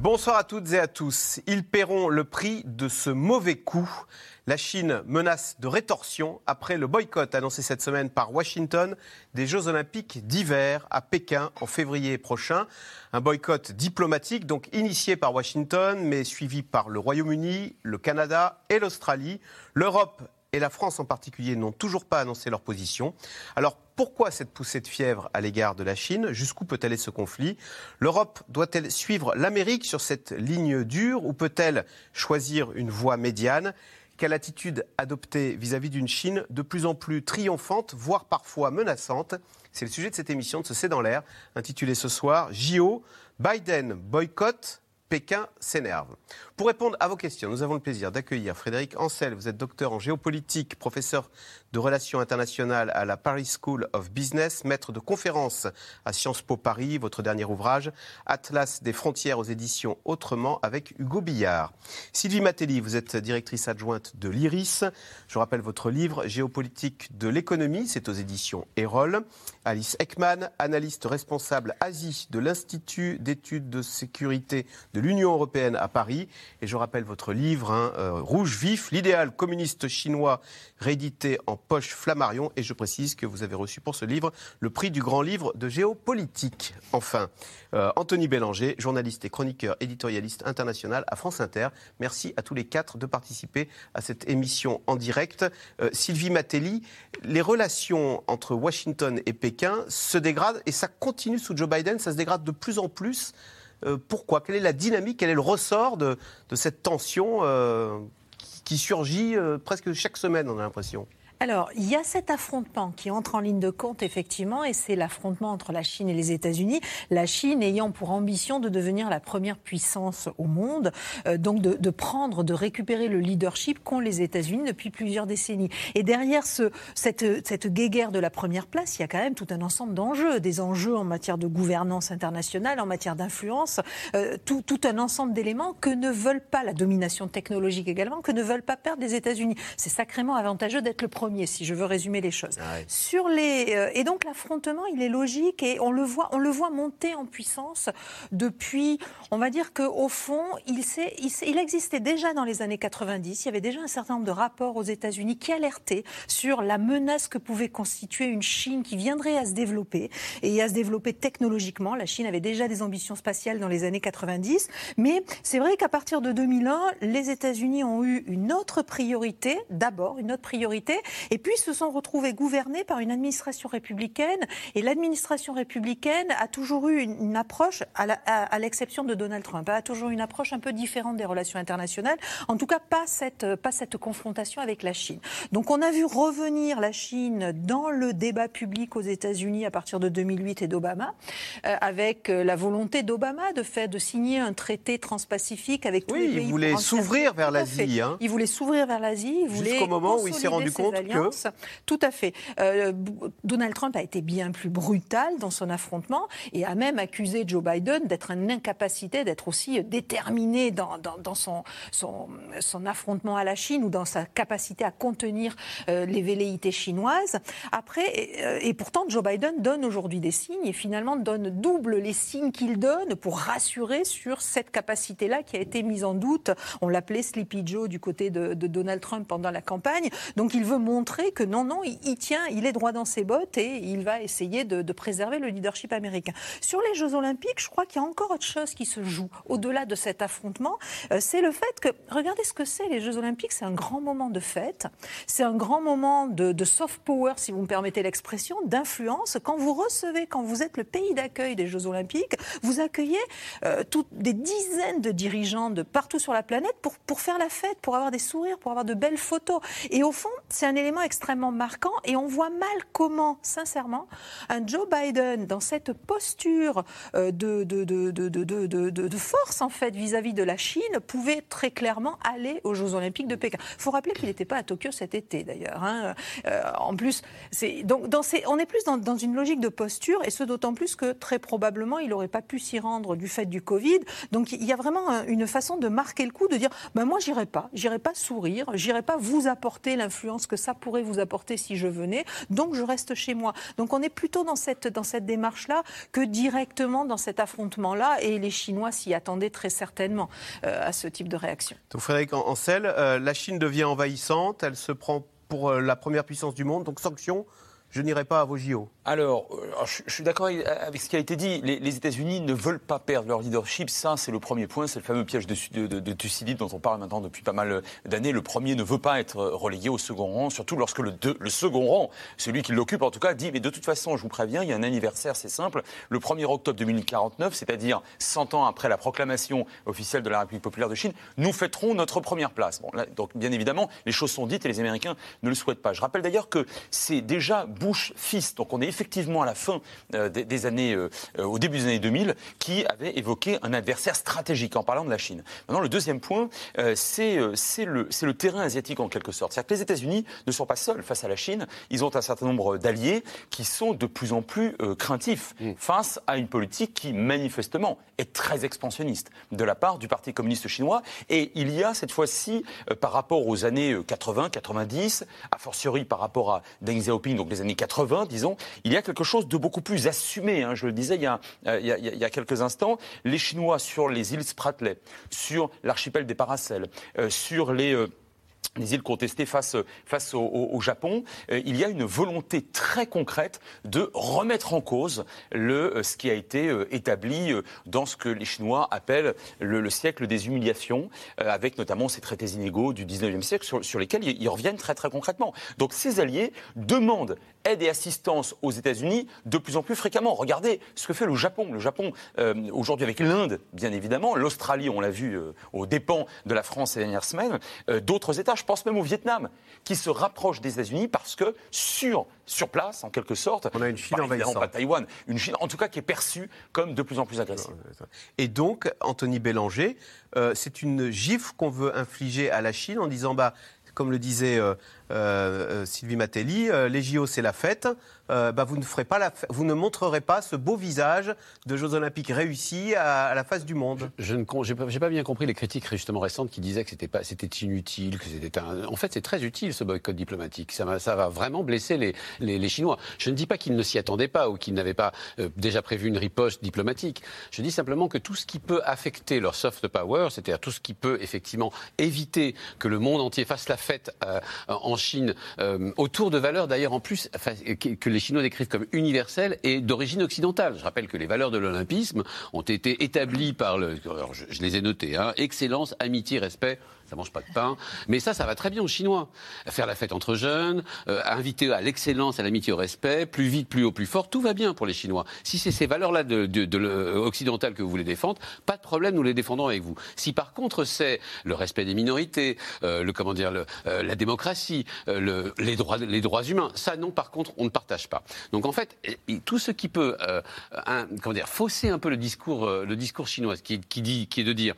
Bonsoir à toutes et à tous. Ils paieront le prix de ce mauvais coup. La Chine menace de rétorsion après le boycott annoncé cette semaine par Washington des Jeux olympiques d'hiver à Pékin en février prochain. Un boycott diplomatique, donc initié par Washington, mais suivi par le Royaume-Uni, le Canada et l'Australie. L'Europe et la France en particulier n'ont toujours pas annoncé leur position. Alors pourquoi cette poussée de fièvre à l'égard de la Chine? Jusqu'où peut aller ce conflit? L'Europe doit-elle suivre l'Amérique sur cette ligne dure ou peut-elle choisir une voie médiane? Quelle attitude adopter vis-à-vis d'une Chine de plus en plus triomphante, voire parfois menaçante? C'est le sujet de cette émission de ce C'est dans l'air, intitulée ce soir JO, Biden boycott, Pékin s'énerve. Pour répondre à vos questions, nous avons le plaisir d'accueillir Frédéric Ancel. Vous êtes docteur en géopolitique, professeur de relations internationales à la Paris School of Business, maître de conférences à Sciences Po Paris. Votre dernier ouvrage, Atlas des frontières aux éditions Autrement, avec Hugo Billard. Sylvie Matelli, vous êtes directrice adjointe de l'IRIS. Je rappelle votre livre Géopolitique de l'économie, c'est aux éditions Erol. Alice Ekman, analyste responsable Asie de l'Institut d'études de sécurité de l'Union européenne à Paris. Et je rappelle votre livre, hein, euh, Rouge vif, l'idéal communiste chinois réédité en poche Flammarion. Et je précise que vous avez reçu pour ce livre le prix du grand livre de géopolitique. Enfin, euh, Anthony Bélanger, journaliste et chroniqueur éditorialiste international à France Inter. Merci à tous les quatre de participer à cette émission en direct. Euh, Sylvie Matelli, les relations entre Washington et Pékin se dégradent et ça continue sous Joe Biden, ça se dégrade de plus en plus. Euh, pourquoi? Quelle est la dynamique? Quel est le ressort de, cette tension qui surgit presque chaque semaine, on a l'impression alors, il y a cet affrontement qui entre en ligne de compte, effectivement, et c'est l'affrontement entre la Chine et les États-Unis. La Chine ayant pour ambition de devenir la première puissance au monde, euh, donc de, prendre, de récupérer le leadership qu'ont les États-Unis depuis plusieurs décennies. Et derrière ce, cette, cette guéguerre de la première place, il y a quand même tout un ensemble d'enjeux, des enjeux en matière de gouvernance internationale, en matière d'influence, euh, tout, tout un ensemble d'éléments que ne veulent pas la domination technologique également, que ne veulent pas perdre les États-Unis. C'est sacrément avantageux d'être le premier si je veux résumer les choses. Ah Sur les, euh, et donc l'affrontement, il est logique et on le voit, on le voit monter en puissance depuis. On va dire qu'au fond, il, il, il, existait déjà dans les années 90. Il y avait déjà un certain nombre de rapports aux États-Unis qui alertaient sur la menace que pouvait constituer une Chine qui viendrait à se développer et à se développer technologiquement. La Chine avait déjà des ambitions spatiales dans les années 90, mais c'est vrai qu'à partir de 2001, les États-Unis ont eu une autre priorité, d'abord une autre priorité, et puis se sont retrouvés gouvernés par une administration républicaine. Et l'administration républicaine a toujours eu une, approche, à l'exception de Donald Trump, a toujours eu une approche un peu différente des relations internationales. En tout cas, pas cette, pas cette confrontation avec la Chine. Donc on a vu revenir la Chine dans le débat public aux États-Unis à partir de 2008 et d'Obama, euh, avec euh, la volonté d'Obama de, faire, de signer un traité transpacifique avec tous les pays. Il voulait s'ouvrir vers l'Asie. Hein. Il voulait s'ouvrir vers l'Asie. Jusqu'au moment où il s'est rendu compte tout à fait. Euh, Donald Trump a été bien plus brutal dans son affrontement et a même accusé Joe Biden d'être une incapacité, d'être aussi déterminé dans, dans, son, son, son, affrontement à la Chine ou dans sa capacité à contenir euh, les velléités chinoises. Après, euh, et pourtant, Joe Biden donne aujourd'hui des signes et finalement donne double les signes qu'il donne pour rassurer sur cette capacité-là qui a été mise en doute. On l'appelait Sleepy Joe du côté de, de Donald Trump pendant la campagne. Donc il veut montrer que non, non, il, tient, il est droit dans ses bottes et il va essayer de, préserver le leadership américain. Sur les Jeux Olympiques, je crois qu'il y a encore autre chose qui se joue au-delà de cet affrontement. Euh, c'est le fait que, regardez ce que c'est, les Jeux Olympiques, c'est un grand moment de fête, c'est un grand moment de, soft power, si vous me permettez l'expression, d'influence. Quand vous recevez, quand vous êtes le pays d'accueil des Jeux Olympiques, vous accueillez euh, des dizaines de dirigeants de partout sur la planète pour, pour faire la fête, pour avoir des sourires, pour avoir de belles photos. Et au fond, c'est un élément extrêmement marquant et on voit mal comment, sincèrement, un Joe Biden, dans cette posture de, de, de, de force, en fait, vis-à-vis de la Chine, pouvait très clairement aller aux Jeux Olympiques de Pékin. Il faut rappeler qu'il n'était pas à Tokyo cet été, d'ailleurs. Hein. en plus, donc, dans ces, on est plus dans, dans une logique de posture, et ce d'autant plus que très probablement, il n'aurait pas pu s'y rendre du fait du Covid. Donc il y a vraiment une façon de marquer le coup, de dire ben moi j'irai pas, j'irai pas sourire, j'irai pas vous apporter l'influence que ça pourrait vous apporter si je venais, donc je reste chez moi. Donc on est plutôt dans cette, dans cette démarche-là que directement dans cet affrontement-là, et les Chinois s'y attendaient très certainement euh, à ce type de réaction. Donc Frédéric Ancel, euh, la Chine devient envahissante, elle se prend pour euh, la première puissance du monde, donc sanctions je n'irai pas à vos JO. Alors, euh, je, suis d'accord avec ce qui a été dit. Les, États-Unis ne veulent pas perdre leur leadership. Ça, c'est le premier point. C'est le fameux piège de, de, Thucydide dont on parle maintenant depuis pas mal d'années. Le premier ne veut pas être relégué au second rang, surtout lorsque le, second rang, celui qui l'occupe en tout cas, dit Mais de toute façon, je vous préviens, il y a un anniversaire, c'est simple. Le 1er octobre 2049, c'est-à-dire 100 ans après la proclamation officielle de la République populaire de Chine, nous fêterons notre première place. Bon, donc, bien évidemment, les choses sont dites et les Américains ne le souhaitent pas. Je rappelle d'ailleurs que c'est déjà Bush fils, donc on est effectivement à la fin euh, des, années, euh, au début des années 2000, qui avait évoqué un adversaire stratégique en parlant de la Chine. Maintenant, le deuxième point, euh, c'est le, le terrain asiatique en quelque sorte. C'est-à-dire que les États-Unis ne sont pas seuls face à la Chine, ils ont un certain nombre d'alliés qui sont de plus en plus craintifs mm. face à une politique qui, manifestement, est très expansionniste de la part du Parti communiste chinois. Et il y a cette fois-ci, par rapport aux années 80, 90, a fortiori par rapport à Deng Xiaoping, donc les années 80, disons, il y a quelque chose de beaucoup plus assumé. Hein. je le disais il y, a, quelques instants, les Chinois sur les îles Spratly, sur l'archipel des Paracels, euh, sur les... Euh, les îles contestées face, face au, Japon, euh, il y a une volonté très concrète de remettre en cause le, euh, ce qui a été euh, établi dans ce que les Chinois appellent le, siècle des humiliations, avec notamment ces traités inégaux du 19e siècle sur, lesquels ils, reviennent très très concrètement. Donc ces alliés demandent aide et assistance aux États-Unis de plus en plus fréquemment. Regardez ce que fait le Japon. Le Japon, aujourd'hui avec l'Inde, bien évidemment, l'Australie, on l'a vu aux dépens de la France ces dernières semaines, d'autres États pense même au Vietnam, qui se rapproche des États-Unis parce que sur, sur place, en quelque sorte, on a une Chine envahissante. Pas Taïwan, une Chine en tout cas qui est perçue comme de plus en plus agressive. Et donc, Anthony Bélanger, euh, c'est une gifle qu'on veut infliger à la Chine en disant bah, comme le disait euh, euh, Sylvie Matelli, les JO c'est la fête. Euh, bah, vous, ne ferez pas la, vous ne montrerez pas ce beau visage de Jeux Olympiques réussis à, la face du monde. Je n'ai pas, bien compris les critiques justement récentes qui disaient que c'était inutile, que c'était un. En fait, c'est très utile ce boycott diplomatique. Ça va, vraiment blesser les, les, Chinois. Je ne dis pas qu'ils ne s'y attendaient pas ou qu'ils n'avaient pas euh, déjà prévu une riposte diplomatique. Je dis simplement que tout ce qui peut affecter leur soft power, c'est-à-dire tout ce qui peut effectivement éviter que le monde entier fasse la fête euh, en Chine autour de valeurs d'ailleurs en plus que les les Chinois décrivent comme universelles et d'origine occidentale. Je rappelle que les valeurs de l'olympisme ont été établies par le. je, les ai notées hein, excellence, amitié, respect, ça mange pas de pain. Mais ça, ça va très bien aux Chinois. Faire la fête entre jeunes, euh, inviter à l'excellence, à l'amitié, au respect, plus vite, plus haut, plus fort, tout va bien pour les Chinois. Si c'est ces valeurs-là de, de, occidentales que vous voulez défendre, pas de problème, nous les défendrons avec vous. Si par contre c'est le respect des minorités, euh, le comment dire, euh, la démocratie, le, les droits, les droits humains, ça non, par contre, on ne partage pas. Donc en fait, tout ce qui peut, comment dire, fausser un peu le discours, le discours chinois, qui, qui dit, qui est de dire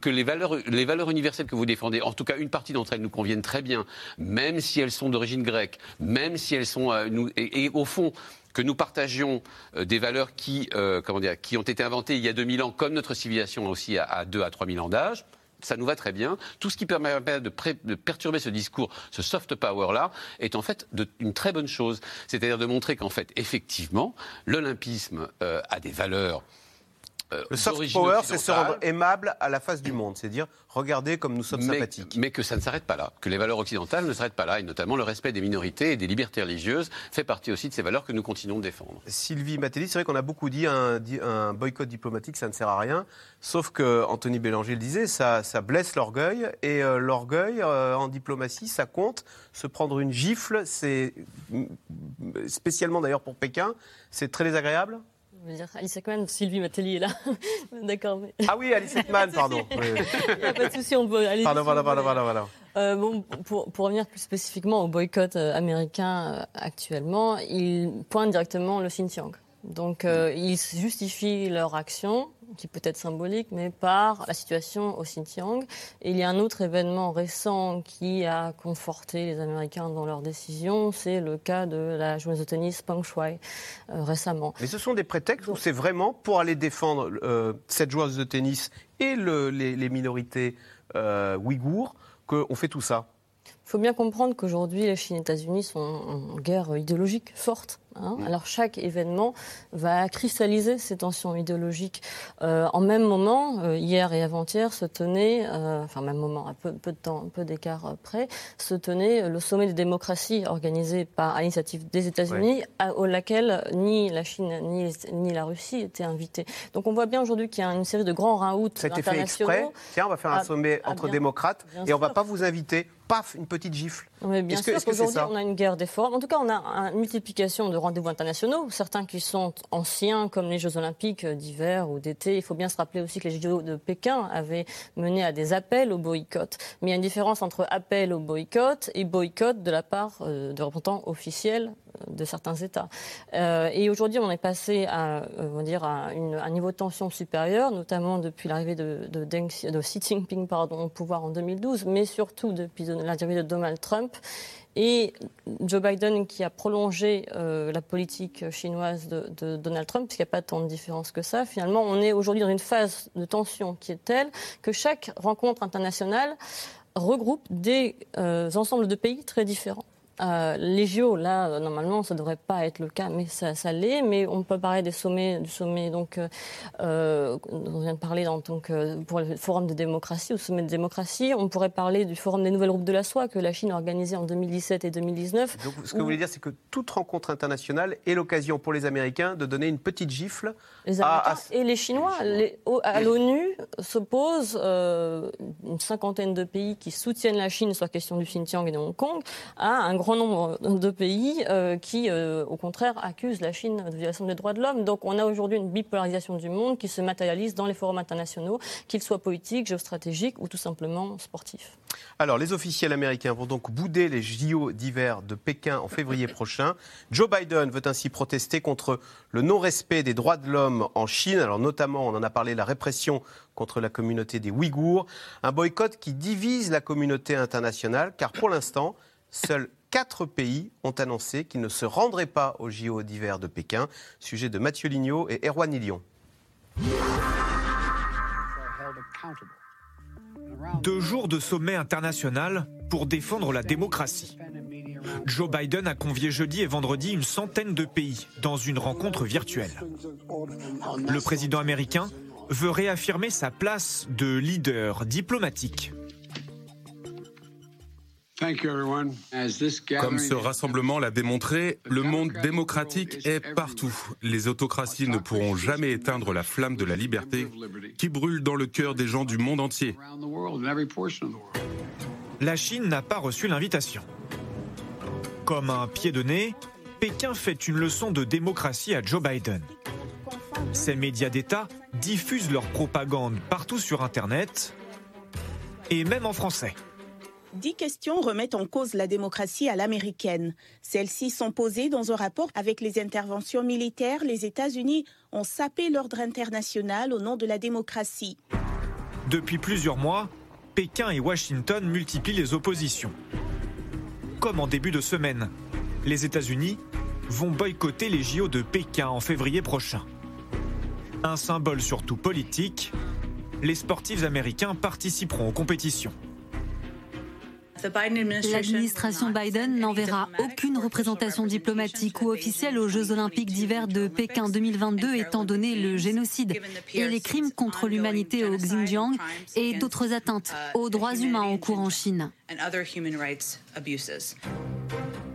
que les valeurs, les valeurs universelles que vous défendez, en tout cas une partie d'entre elles nous conviennent très bien, même si elles sont d'origine grecque, même si elles sont, euh, et, au fond, que nous partagions euh, des valeurs qui, euh, comment dire, qui ont été inventées il y a 2000 ans, comme notre civilisation aussi à, à 2 à 3000 ans d'âge, ça nous va très bien. Tout ce qui permet de, perturber ce discours, ce soft power-là, est en fait une très bonne chose. C'est-à-dire de montrer qu'en fait, effectivement, l'olympisme a des valeurs le soft power, c'est se rendre aimable à la face du monde, c'est dire regardez comme nous sommes sympathiques. Mais que ça ne s'arrête pas là, que les valeurs occidentales ne s'arrêtent pas là, et notamment le respect des minorités et des libertés religieuses fait partie aussi de ces valeurs que nous continuons de défendre. Sylvie Matelli, c'est vrai qu'on a beaucoup dit un, un, boycott diplomatique, ça ne sert à rien, sauf que Anthony Bélanger le disait, ça, ça blesse l'orgueil, et euh, l'orgueil euh, en diplomatie, ça compte. Se prendre une gifle, c'est spécialement d'ailleurs pour Pékin, c'est très désagréable veux dire, Alice Ekman, Sylvie Matelli est là. D'accord. Ah oui, Alice Ekman, pardon. Il n'y a pas de souci, on peut aller. Pardon, pardon, pardon, pardon. Euh, bon, pour, pour, revenir plus spécifiquement au boycott euh, américain euh, actuellement, ils pointent directement le Xinjiang. Donc, euh, ils justifient leur action qui peut être symbolique, mais par la situation au Xinjiang. Et il y a un autre événement récent qui a conforté les Américains dans leur décision, c'est le cas de la joueuse de tennis Peng Shuai euh, récemment. Mais ce sont des prétextes ou c'est vraiment pour aller défendre euh, cette joueuse de tennis et le, les, les, minorités euh, ouïghours qu'on fait tout ça? Il faut bien comprendre qu'aujourd'hui, la Chine et les États-Unis sont en guerre idéologique forte. Hein. Alors chaque événement va cristalliser ces tensions idéologiques. Euh, en même moment, euh, hier et avant-hier, se tenait, euh, enfin même moment, à peu, peu de temps, un peu d'écart près, se tenait le sommet des démocraties organisé par à l'initiative des États-Unis, ouais. au laquelle ni la Chine ni, ni, la Russie étaient invités. Donc on voit bien aujourd'hui qu'il y a une série de grands rounds internationaux. Fait exprès. Tiens, on va faire un sommet ah, entre bien, démocrates bien et on va pas vous inviter. Paf, une petite gifle. Mais bien sûr qu'aujourd'hui on a une guerre des formes. En tout cas, on a une multiplication de rendez-vous internationaux, certains qui sont anciens, comme les Jeux Olympiques d'hiver ou d'été. Il faut bien se rappeler aussi que les Jeux de Pékin avaient mené à des appels au boycott. Mais il y a une différence entre appel au boycott et boycott de la part euh, de représentants officiels de certains États. Euh, et aujourd'hui, on est passé à, euh, un niveau de tension supérieur, notamment depuis l'arrivée de, Xi Jinping pardon, au pouvoir en 2012, mais surtout depuis l'arrivée de Donald Trump. Et Joe Biden qui a prolongé euh, la politique chinoise de, Donald Trump, puisqu'il n'y a pas tant de différence que ça, finalement, on est aujourd'hui dans une phase de tension qui est telle que chaque rencontre internationale regroupe des ensembles de pays très différents. Euh, les JO, là, normalement, ça ne devrait pas être le cas, mais ça, ça l'est. Mais on peut parler des sommets, du sommet, donc, euh, on vient de parler dans, donc, pour le forum de démocratie, au sommet de démocratie. On pourrait parler du forum des nouvelles routes de la soie que la Chine a organisé en 2017 et 2019. Donc, ce que où... vous voulez dire, c'est que toute rencontre internationale est l'occasion pour les Américains de donner une petite gifle les à, à... et les Chinois. Les, à l'ONU s'opposent euh, une cinquantaine de pays qui soutiennent la Chine, soit question du Xinjiang et de Hong Kong, à un grand nombre de pays euh, qui, euh, au contraire, accusent la Chine de violation des droits de l'homme. Donc on a aujourd'hui une bipolarisation du monde qui se matérialise dans les forums internationaux, qu'ils soient politiques, géostratégiques ou tout simplement sportifs. Alors les officiels américains vont donc bouder les JO d'hiver de Pékin en février prochain. Joe Biden veut ainsi protester contre le non-respect des droits de l'homme en Chine, alors notamment, on en a parlé, la répression contre la communauté des Ouïghours, un boycott qui divise la communauté internationale, car pour l'instant, seuls quatre pays ont annoncé qu'ils ne se rendraient pas aux JO d'hiver de Pékin. Sujet de Mathieu Lignot et Erwan Ilion. Deux jours de sommet international pour défendre la démocratie. Joe Biden a convié jeudi et vendredi une centaine de pays dans une rencontre virtuelle. Le président américain veut réaffirmer sa place de leader diplomatique. Comme ce rassemblement l'a démontré, le monde démocratique est partout. Les autocraties ne pourront jamais éteindre la flamme de la liberté qui brûle dans le cœur des gens du monde entier. La Chine n'a pas reçu l'invitation. Comme un pied de nez, Pékin fait une leçon de démocratie à Joe Biden. Ces médias d'État diffusent leur propagande partout sur Internet et même en français. Dix questions remettent en cause la démocratie à l'américaine. Celles-ci sont posées dans un rapport avec les interventions militaires. Les États-Unis ont sapé l'ordre international au nom de la démocratie. Depuis plusieurs mois, Pékin et Washington multiplient les oppositions. Comme en début de semaine, les États-Unis vont boycotter les JO de Pékin en février prochain. Un symbole surtout politique, les sportifs américains participeront aux compétitions. L'administration Biden n'enverra aucune représentation diplomatique ou officielle aux Jeux olympiques d'hiver de Pékin 2022 étant donné le génocide et les crimes contre l'humanité au Xinjiang et d'autres atteintes aux droits humains en cours en Chine.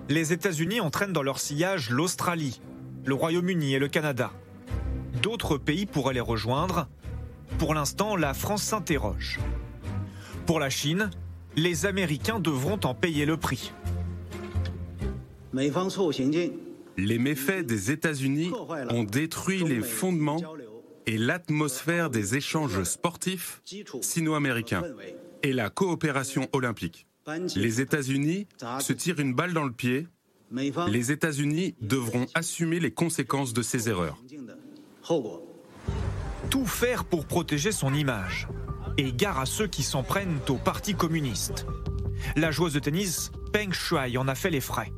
Les États-Unis entraînent dans leur sillage l'Australie, le Royaume-Uni et le Canada. D'autres pays pourraient les rejoindre. Pour l'instant, la France s'interroge. Pour la Chine, les Américains devront en payer le prix. Les méfaits des États-Unis ont détruit les fondements et l'atmosphère des échanges sportifs sino-américains et la coopération olympique. Les États-Unis se tirent une balle dans le pied. Les États-Unis devront assumer les conséquences de ces erreurs. Tout faire pour protéger son image. Et gare à ceux qui s'en prennent au Parti communiste. La joueuse de tennis Peng Shuai en a fait les frais.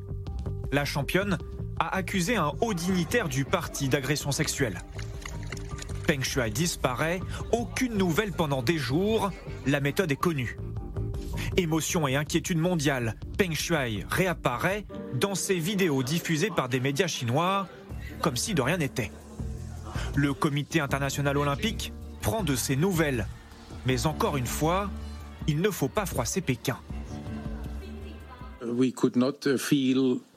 La championne a accusé un haut dignitaire du parti d'agression sexuelle. Peng Shuai disparaît, aucune nouvelle pendant des jours, la méthode est connue. Émotion et inquiétude mondiale, Peng Shuai réapparaît dans ses vidéos diffusées par des médias chinois, comme si de rien n'était. Le comité international olympique prend de ses nouvelles. Mais encore une fois, il ne faut pas froisser Pékin. Nous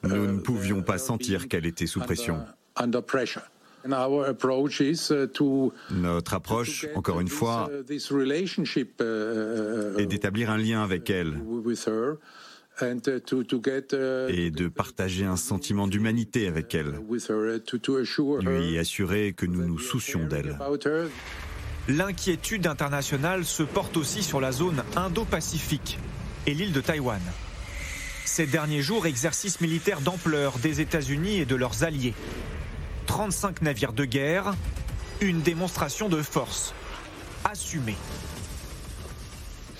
ne pouvions pas sentir qu'elle était sous pression. Notre approche, encore une fois, est d'établir un lien avec elle et de partager un sentiment d'humanité avec elle, lui assurer que nous nous soucions d'elle. L'inquiétude internationale se porte aussi sur la zone Indo-Pacifique et l'île de Taïwan. Ces derniers jours, exercice militaire d'ampleur des États-Unis et de leurs alliés. 35 navires de guerre, une démonstration de force assumée.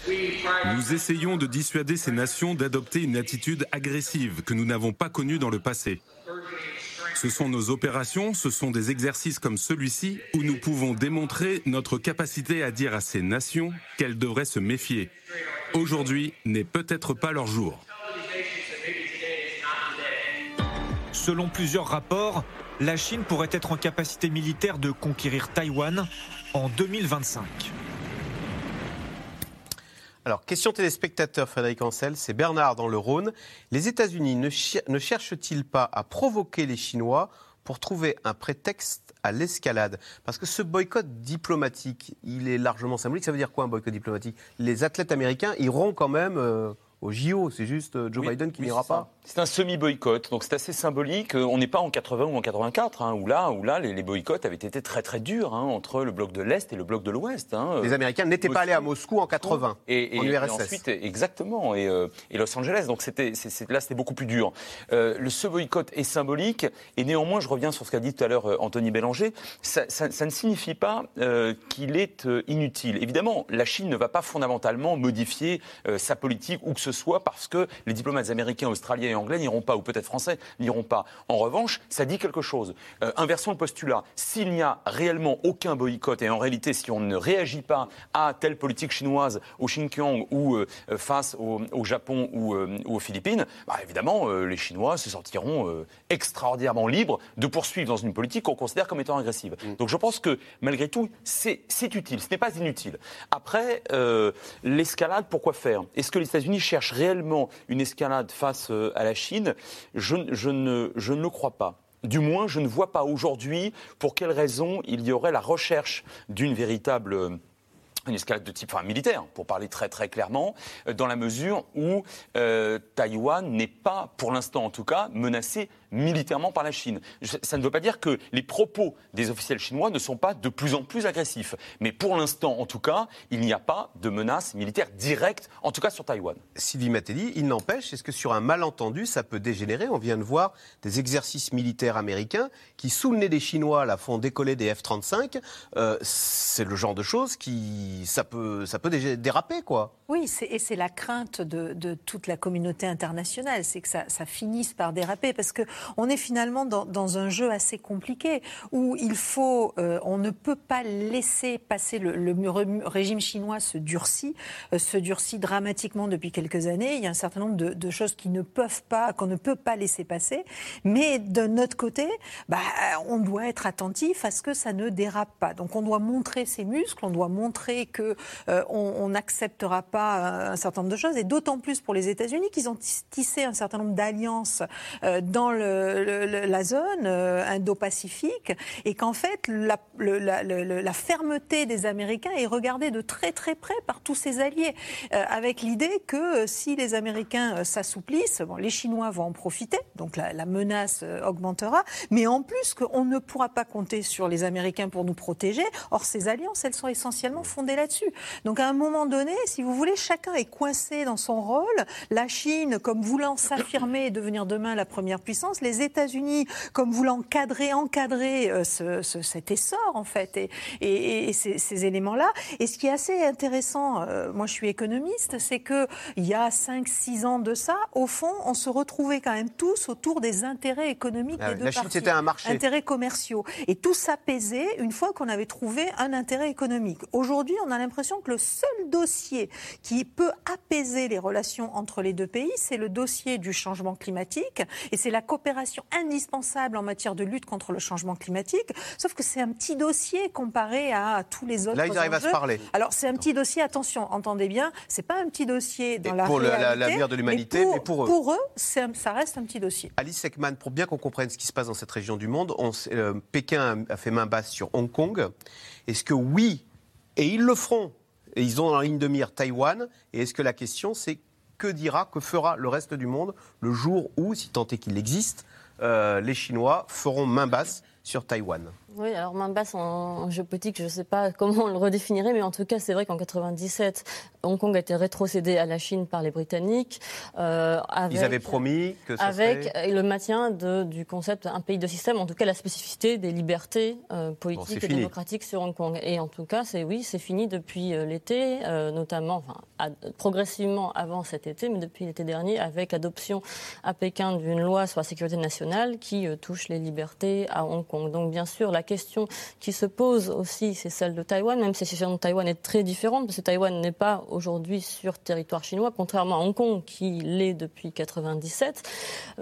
Nous essayons de dissuader ces nations d'adopter une attitude agressive que nous n'avons pas connue dans le passé. Ce sont nos opérations, ce sont des exercices comme celui-ci où nous pouvons démontrer notre capacité à dire à ces nations qu'elles devraient se méfier. Aujourd'hui n'est peut-être pas leur jour. Selon plusieurs rapports, la Chine pourrait être en capacité militaire de conquérir Taïwan en 2025. Alors, question téléspectateur, Frédéric Ancel, c'est Bernard dans le Rhône. Les États-Unis ne, ne cherchent-ils pas à provoquer les Chinois pour trouver un prétexte à l'escalade? Parce que ce boycott diplomatique, il est largement symbolique. Ça veut dire quoi un boycott diplomatique? Les athlètes américains iront quand même euh, au JO. C'est juste euh, Joe Biden qui n'ira pas? C'est un semi-boycott, donc c'est assez symbolique. On n'est pas en 80 ou en 84, hein, où là, où là les, boycotts avaient été très très durs hein, entre le bloc de l'Est et le bloc de l'Ouest. Hein. Les Américains n'étaient pas allés à Moscou en 80, et, en URSS. ensuite, exactement, et, euh, et, Los Angeles. Donc c'était, là, c'était beaucoup plus dur. Euh, le, ce boycott est symbolique, et néanmoins, je reviens sur ce qu'a dit tout à l'heure euh, Anthony Bélanger, ça, ça, ça, ne signifie pas euh, qu'il est euh, inutile. Évidemment, la Chine ne va pas fondamentalement modifier sa politique ou que ce soit parce que les diplomates américains, australiens anglais n'iront pas, ou peut-être français n'iront pas. En revanche, ça dit quelque chose. Euh, inversons le postulat. S'il n'y a réellement aucun boycott, et en réalité, si on ne réagit pas à telle politique chinoise au Xinjiang ou euh, face au, au, Japon ou, euh, ou aux Philippines, bah, évidemment, euh, les Chinois se sortiront euh, extraordinairement libres de poursuivre dans une politique qu'on considère comme étant agressive. Mm. Donc je pense que, malgré tout, c'est utile. Ce n'est pas inutile. Après, euh, l'escalade, pourquoi faire? Est-ce que les États-Unis cherchent réellement une escalade face à la Chine je, ne, le crois pas. Du moins, je ne vois pas aujourd'hui pour quelles raisons il y aurait la recherche d'une véritable une escalade de type militaire, pour parler très très clairement, dans la mesure où euh, Taïwan n'est pas, pour l'instant en tout cas, menacé militairement par la Chine. Ça ne veut pas dire que les propos des officiels chinois ne sont pas de plus en plus agressifs. Mais pour l'instant, en tout cas, il n'y a pas de menace militaire directe, en tout cas sur Taïwan. Sylvie Matteli, il n'empêche, est-ce que sur un malentendu, ça peut dégénérer? On vient de voir des exercices militaires américains qui, sous le nez des Chinois, la font décoller des F-35. Euh, c'est le genre de choses qui, ça peut, ça peut déraper, quoi. Oui, et c'est la crainte de, de, toute la communauté internationale, c'est que ça, ça, finisse par déraper, parce que on est finalement dans, un jeu assez compliqué où il faut, euh, on ne peut pas laisser passer le, régime chinois se durcit, euh, se durcit dramatiquement depuis quelques années. Il y a un certain nombre de, de choses qui ne peuvent pas, qu'on ne peut pas laisser passer, mais d'un autre côté, bah, on doit être attentif à ce que ça ne dérape pas. Donc on doit montrer ses muscles, on doit montrer que euh, on n'acceptera pas un certain nombre de choses, et d'autant plus pour les États-Unis qu'ils ont tissé un certain nombre d'alliances dans le la zone Indo-Pacifique et qu'en fait, la, fermeté des Américains est regardée de très très près par tous ses alliés, avec l'idée que si les Américains s'assouplissent, les Chinois vont en profiter, donc la, menace augmentera, mais en plus qu'on ne pourra pas compter sur les Américains pour nous protéger. Or, ces alliances, elles sont essentiellement fondées là-dessus. Donc, à un moment donné, si vous voulez, chacun est coincé dans son rôle. La Chine, comme voulant s'affirmer et devenir demain la première puissance, les États-Unis, comme voulant cadrer, encadrer euh, cet essor, en fait, et, ces, éléments-là. Et ce qui est assez intéressant, euh, moi je suis économiste, c'est qu'il y a 5-6 ans de ça, au fond, on se retrouvait quand même tous autour des intérêts économiques ah des deux La Chine, c'était un marché. Intérêts commerciaux. Et tout s'apaisait une fois qu'on avait trouvé un intérêt économique. Aujourd'hui, on a l'impression que le seul dossier qui peut apaiser les relations entre les deux pays, c'est le dossier du changement climatique. Et c'est la coopération indispensable en matière de lutte contre le changement climatique. Sauf que c'est un petit dossier comparé à tous les autres. Là, ils arrivent à se parler. Alors, c'est un petit dossier, attention, entendez bien, c'est pas un petit dossier dans la pour l'avenir de l'humanité, mais, pour, eux. Pour eux, ça reste un petit dossier. Alice Ekman, pour bien qu'on comprenne ce qui se passe dans cette région du monde, on, euh, Pékin a fait main basse sur Hong Kong. Est-ce que oui, et ils le feront, et ils ont en ligne de mire Taïwan, et est-ce que la question c'est que dira, que fera le reste du monde le jour où, si tant est qu'il existe, euh, les Chinois feront main basse sur Taïwan oui, alors main basse en, géopolitique, je ne sais pas comment on le redéfinirait, mais en tout cas, c'est vrai qu'en 97, Hong Kong a été rétrocédé à la Chine par les Britanniques. Euh, avec, Ils avaient promis que ça Avec le maintien de, du concept un pays de système, en tout cas la spécificité des libertés euh, politiques et démocratiques sur Hong Kong. Et en tout cas, c'est oui, c'est fini depuis euh, l'été, notamment, enfin, progressivement avant cet été, mais depuis l'été dernier, avec l'adoption à Pékin d'une loi sur la sécurité nationale qui touche les libertés à Hong Kong. Donc, bien sûr, la question qui se pose aussi, c'est celle de Taïwan, même si la situation de Taïwan est très différente, parce que Taïwan n'est pas aujourd'hui sur territoire chinois, contrairement à Hong Kong qui l'est depuis 1997.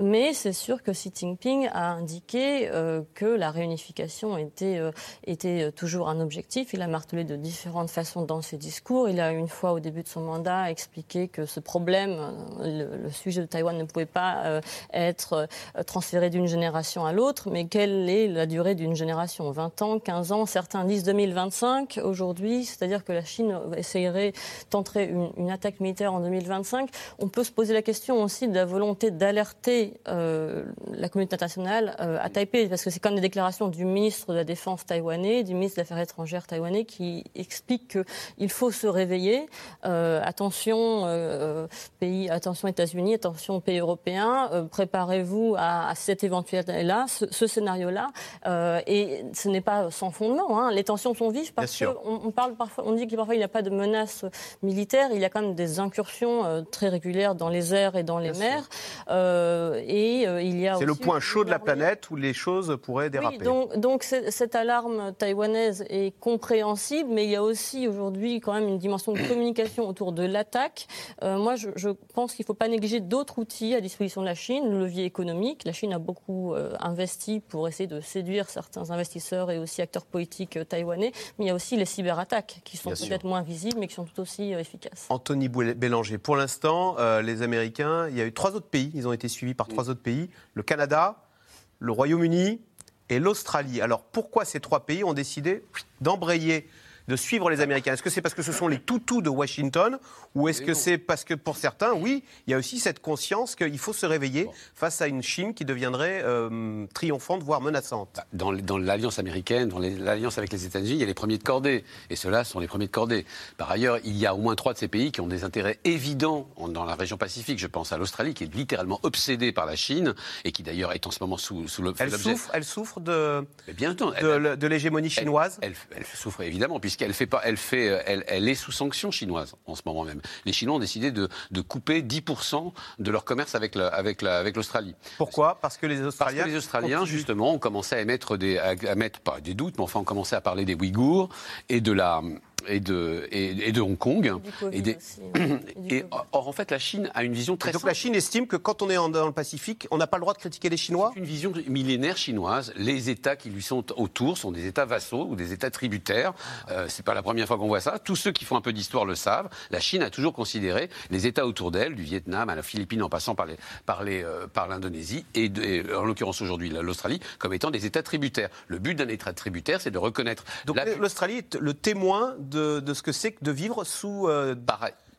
Mais c'est sûr que Xi Jinping a indiqué euh, que la réunification était, euh, était toujours un objectif. Il a martelé de différentes façons dans ses discours. Il a une fois au début de son mandat expliqué que ce problème, le, sujet de Taïwan ne pouvait pas euh, être transféré d'une génération à l'autre, mais quelle est la durée d'une génération 20 ans, 15 ans, certains disent 2025 aujourd'hui, c'est-à-dire que la Chine essayerait, tenterait une, attaque militaire en 2025. On peut se poser la question aussi de la volonté d'alerter euh, la communauté internationale euh, à Taipei, parce que c'est comme des déclarations du ministre de la Défense taïwanais, du ministre des Affaires étrangères taïwanais, qui expliquent qu'il faut se réveiller. Euh, attention, pays, attention États-Unis, attention pays européens, préparez-vous à, cet éventuel-là, ce, ce scénario-là. et ce n'est pas sans fondement. Hein. Les tensions sont vives parce qu'on on parle parfois, on dit qu'il parfois il n'y a pas de menace militaire, il y a quand même des incursions euh, très régulières dans les airs et dans les mers. Euh, et euh, il y a. C'est le point chaud de la planète où les choses pourraient déraper. Oui, donc, donc cette alarme taïwanaise est compréhensible, mais il y a aussi aujourd'hui quand même une dimension de communication autour de l'attaque. moi, je, je pense qu'il ne faut pas négliger d'autres outils à disposition de la Chine, le levier économique. La Chine a beaucoup investi pour essayer de séduire certains investisseurs investisseurs et aussi acteurs politiques euh, taïwanais, mais il y a aussi les cyberattaques qui sont peut-être moins visibles, mais qui sont tout aussi euh, efficaces. Anthony Bélanger, pour l'instant, euh, les Américains, il y a eu trois autres pays, ils ont été suivis par trois autres pays, le Canada, le Royaume-Uni et l'Australie. Alors pourquoi ces trois pays ont décidé d'embrayer de suivre les Américains Est-ce que c'est parce que ce sont les toutous de Washington ou est-ce que c'est parce que pour certains, oui, il y a aussi cette conscience qu'il faut se réveiller face à une Chine qui deviendrait euh, triomphante, voire menaçante bah, Dans, dans l'alliance américaine, dans l'alliance avec les États-Unis, il y a les premiers de cordée. Et ceux-là sont les premiers de cordée. Par ailleurs, il y a au moins trois de ces pays qui ont des intérêts évidents dans la région Pacifique. Je pense à l'Australie, qui est littéralement obsédée par la Chine et qui d'ailleurs est en ce moment sous, sous le. Elle souffre, elle souffre de, de, de l'hégémonie chinoise elle, elle, souffre évidemment, puisqu'elle fait pas, elle, fait, elle, elle est sous sanctions chinoises en ce moment même les Chinois ont décidé de, couper 10% de leur commerce avec l'Australie. Pourquoi? Parce que les Australiens. Parce que les Australiens, justement, ont commencé à émettre des, à, mettre pas des doutes, mais enfin, ont commencé à parler des Ouïghours et de la et de, et, de Hong Kong. Et, des, et, or, en fait, la Chine a une vision très Donc la Chine estime que quand on est dans le Pacifique, on n'a pas le droit de critiquer les Chinois? C'est une vision millénaire chinoise. Les États qui lui sont autour sont des États vassaux ou des États tributaires. Euh, c'est pas la première fois qu'on voit ça. Tous ceux qui font un peu d'histoire le savent. La Chine a toujours considéré les États autour d'elle, du Vietnam à la Philippine en passant par euh, l'Indonésie et, en l'occurrence aujourd'hui l'Australie, comme étant des États tributaires. Le but d'un État tributaire, c'est de reconnaître. Donc l'Australie est le témoin de, ce que c'est que de vivre sous. Euh,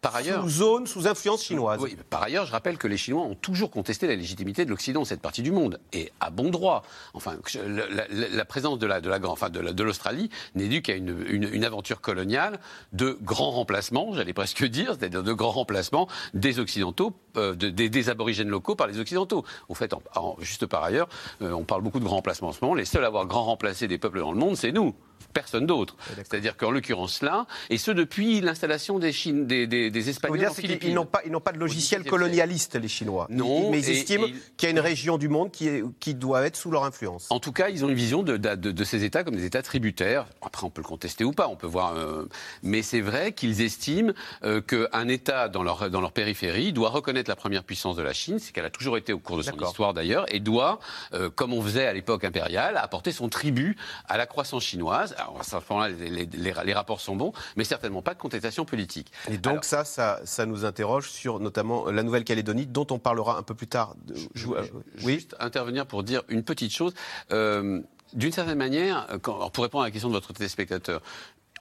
par ailleurs, sous zone, sous influence chinoise. Oui, par ailleurs, je rappelle que les Chinois ont toujours contesté la légitimité de l'Occident, cette partie du monde, et à bon droit. Enfin, la, présence de la, de la, enfin, de l'Australie n'est due qu'à une, une, aventure coloniale de grands remplacements, j'allais presque dire, c'est-à-dire de grands remplacements des Occidentaux, euh, des, aborigènes locaux par les Occidentaux. Au fait, juste par ailleurs, euh, on parle beaucoup de grands remplacements en ce moment. Les seuls à avoir grand remplacé des peuples dans le monde, c'est nous personne d'autre. C'est-à-dire qu'en l'occurrence là, et ce depuis l'installation des, Chine, des, des, des Espagnols en Philippines. Ils n'ont pas, ils n'ont pas de logiciel colonialiste, les Chinois. Non. Mais ils estiment qu'il y a une région du monde qui, est, qui doit être sous leur influence. En tout cas, ils ont une vision de, de, de, ces États comme des États tributaires. Après, on peut le contester ou pas, on peut voir. Euh, mais c'est vrai qu'ils estiment euh, qu'un État dans leur, dans leur périphérie doit reconnaître la première puissance de la Chine, c'est qu'elle a toujours été au cours de son histoire d'ailleurs, et doit, euh, comme on faisait à l'époque impériale, apporter son tribut à la croissance chinoise. Alors, à ce moment-là, les, les, rapports sont bons, mais certainement pas de contestation politique. Et donc ça, ça, ça, nous interroge sur notamment la Nouvelle-Calédonie, dont on parlera un peu plus tard. Je, euh, oui. Juste intervenir pour dire une petite chose. Euh, d'une certaine manière, quand, pour répondre à la question de votre téléspectateur,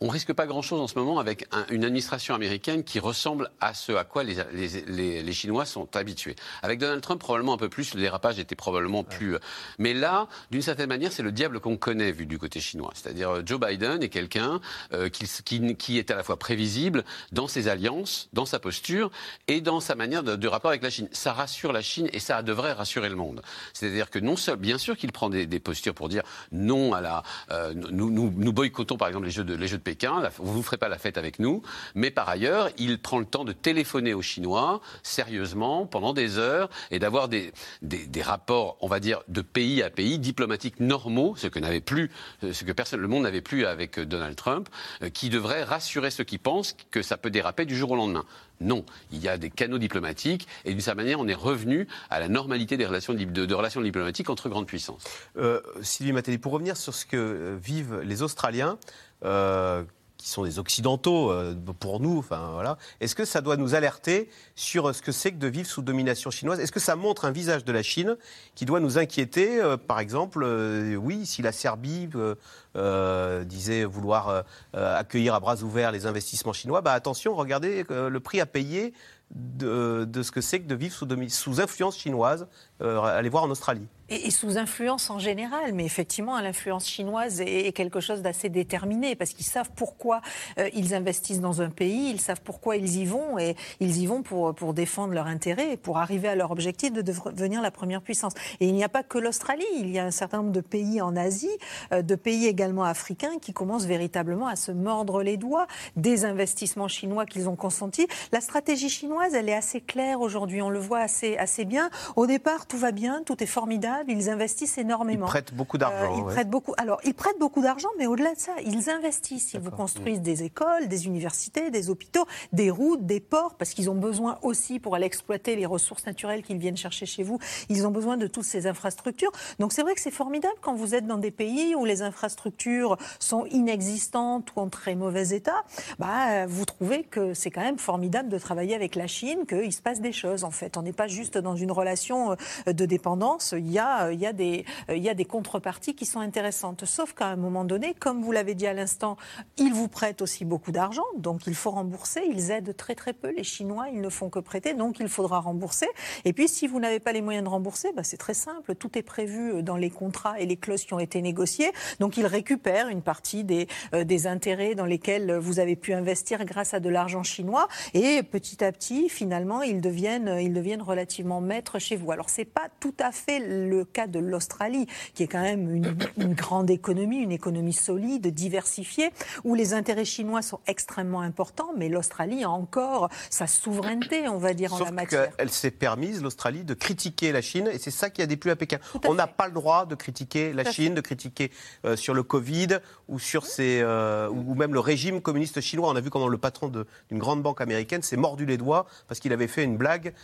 on risque pas grand-chose en ce moment avec une administration américaine qui ressemble à ce à quoi les, les, Chinois sont habitués. Avec Donald Trump, probablement un peu plus, le dérapage était probablement plus... Euh, mais là, d'une certaine manière, c'est le diable qu'on connaît vu du côté chinois. C'est-à-dire euh, Joe Biden est quelqu'un euh, qui, qui, est à la fois prévisible dans ses alliances, dans sa posture et dans sa manière de, rapport avec la Chine. Ça rassure la Chine et ça devrait rassurer le monde. C'est-à-dire que non seul, bien sûr qu'il prend des, postures pour dire non à la... nous, nous, nous, boycottons par exemple les jeux de, les jeux de vous ne ferez pas la fête avec nous. Mais par ailleurs, il prend le temps de téléphoner aux Chinois sérieusement pendant des heures et d'avoir des, rapports, on va dire, de pays à pays diplomatiques normaux, ce que n'avait plus, ce que personne, le monde n'avait plus avec Donald Trump, euh, qui devrait rassurer ceux qui pensent que ça peut déraper du jour au lendemain. Non, il y a des canaux diplomatiques et d'une certaine manière, on est revenu à la normalité des relations, de, relations diplomatiques entre grandes puissances. Euh, Sylvie Matéli, pour revenir sur ce que euh, vivent les Australiens, euh, qui sont des occidentaux euh, pour nous, enfin voilà. Est-ce que ça doit nous alerter sur ce que c'est que de vivre sous domination chinoise? Est-ce que ça montre un visage de la Chine qui doit nous inquiéter euh, Par exemple, oui, si la Serbie disait vouloir accueillir à bras ouverts les investissements chinois, bah attention, regardez le prix à payer de, ce que c'est que de vivre sous, sous influence chinoise. allez voir en Australie et, sous influence en général, mais effectivement, l'influence chinoise est, quelque chose d'assez déterminé parce qu'ils savent pourquoi euh, ils investissent dans un pays, ils savent pourquoi ils y vont et ils y vont pour, pour défendre leurs intérêts et pour arriver à leur objectif de devenir la première puissance. Et il n'y a pas que l'Australie, il y a un certain nombre de pays en Asie, euh, de pays également africains qui commencent véritablement à se mordre les doigts des investissements chinois qu'ils ont consentis. La stratégie chinoise, elle est assez claire aujourd'hui, on le voit assez, assez bien. Au départ, tout va bien, tout est formidable ils investissent énormément. Ils prêtent beaucoup d'argent. Euh, ils prêtent beaucoup. Alors, ils prêtent beaucoup d'argent, mais au-delà de ça, ils investissent. Ils vous construisent des écoles, des universités, des hôpitaux, des routes, des ports, parce qu'ils ont besoin aussi pour aller exploiter les ressources naturelles qu'ils viennent chercher chez vous. Ils ont besoin de toutes ces infrastructures. Donc, c'est vrai que c'est formidable quand vous êtes dans des pays où les infrastructures sont inexistantes ou en très mauvais état. Bah, vous trouvez que c'est quand même formidable de travailler avec la Chine, qu'il se passe des choses en fait. On n'est pas juste dans une relation euh, de dépendance. Il y a euh, il y, a des, euh, il y a des contreparties qui sont intéressantes. Sauf qu'à un moment donné, comme vous l'avez dit à l'instant, ils vous prêtent aussi beaucoup d'argent, donc il faut rembourser. Ils aident très très peu. Les Chinois, ils ne font que prêter, donc il faudra rembourser. Et puis, si vous n'avez pas les moyens de rembourser, bah, c'est très simple. Tout est prévu euh, dans les contrats et les clauses qui ont été négociées. Donc, ils récupèrent une partie des, des intérêts dans lesquels vous avez pu investir grâce à de l'argent chinois. Et petit à petit, finalement, ils deviennent, ils deviennent relativement maîtres chez vous. Alors, c'est pas tout à fait le cas de l'Australie, qui est quand même une, une grande économie, une économie solide, diversifiée, où les intérêts chinois sont extrêmement importants, mais l'Australie a encore sa souveraineté, on va dire, en la matière. Elle s'est permise, l'Australie, de critiquer la Chine, et c'est ça qui a déplu à Pékin. on n'a pas le droit de critiquer la Chine, de critiquer euh, sur le Covid ou sur ces, euh, ou même le régime communiste chinois. On a vu comment le patron d'une grande banque américaine s'est mordu les doigts parce qu'il avait fait une blague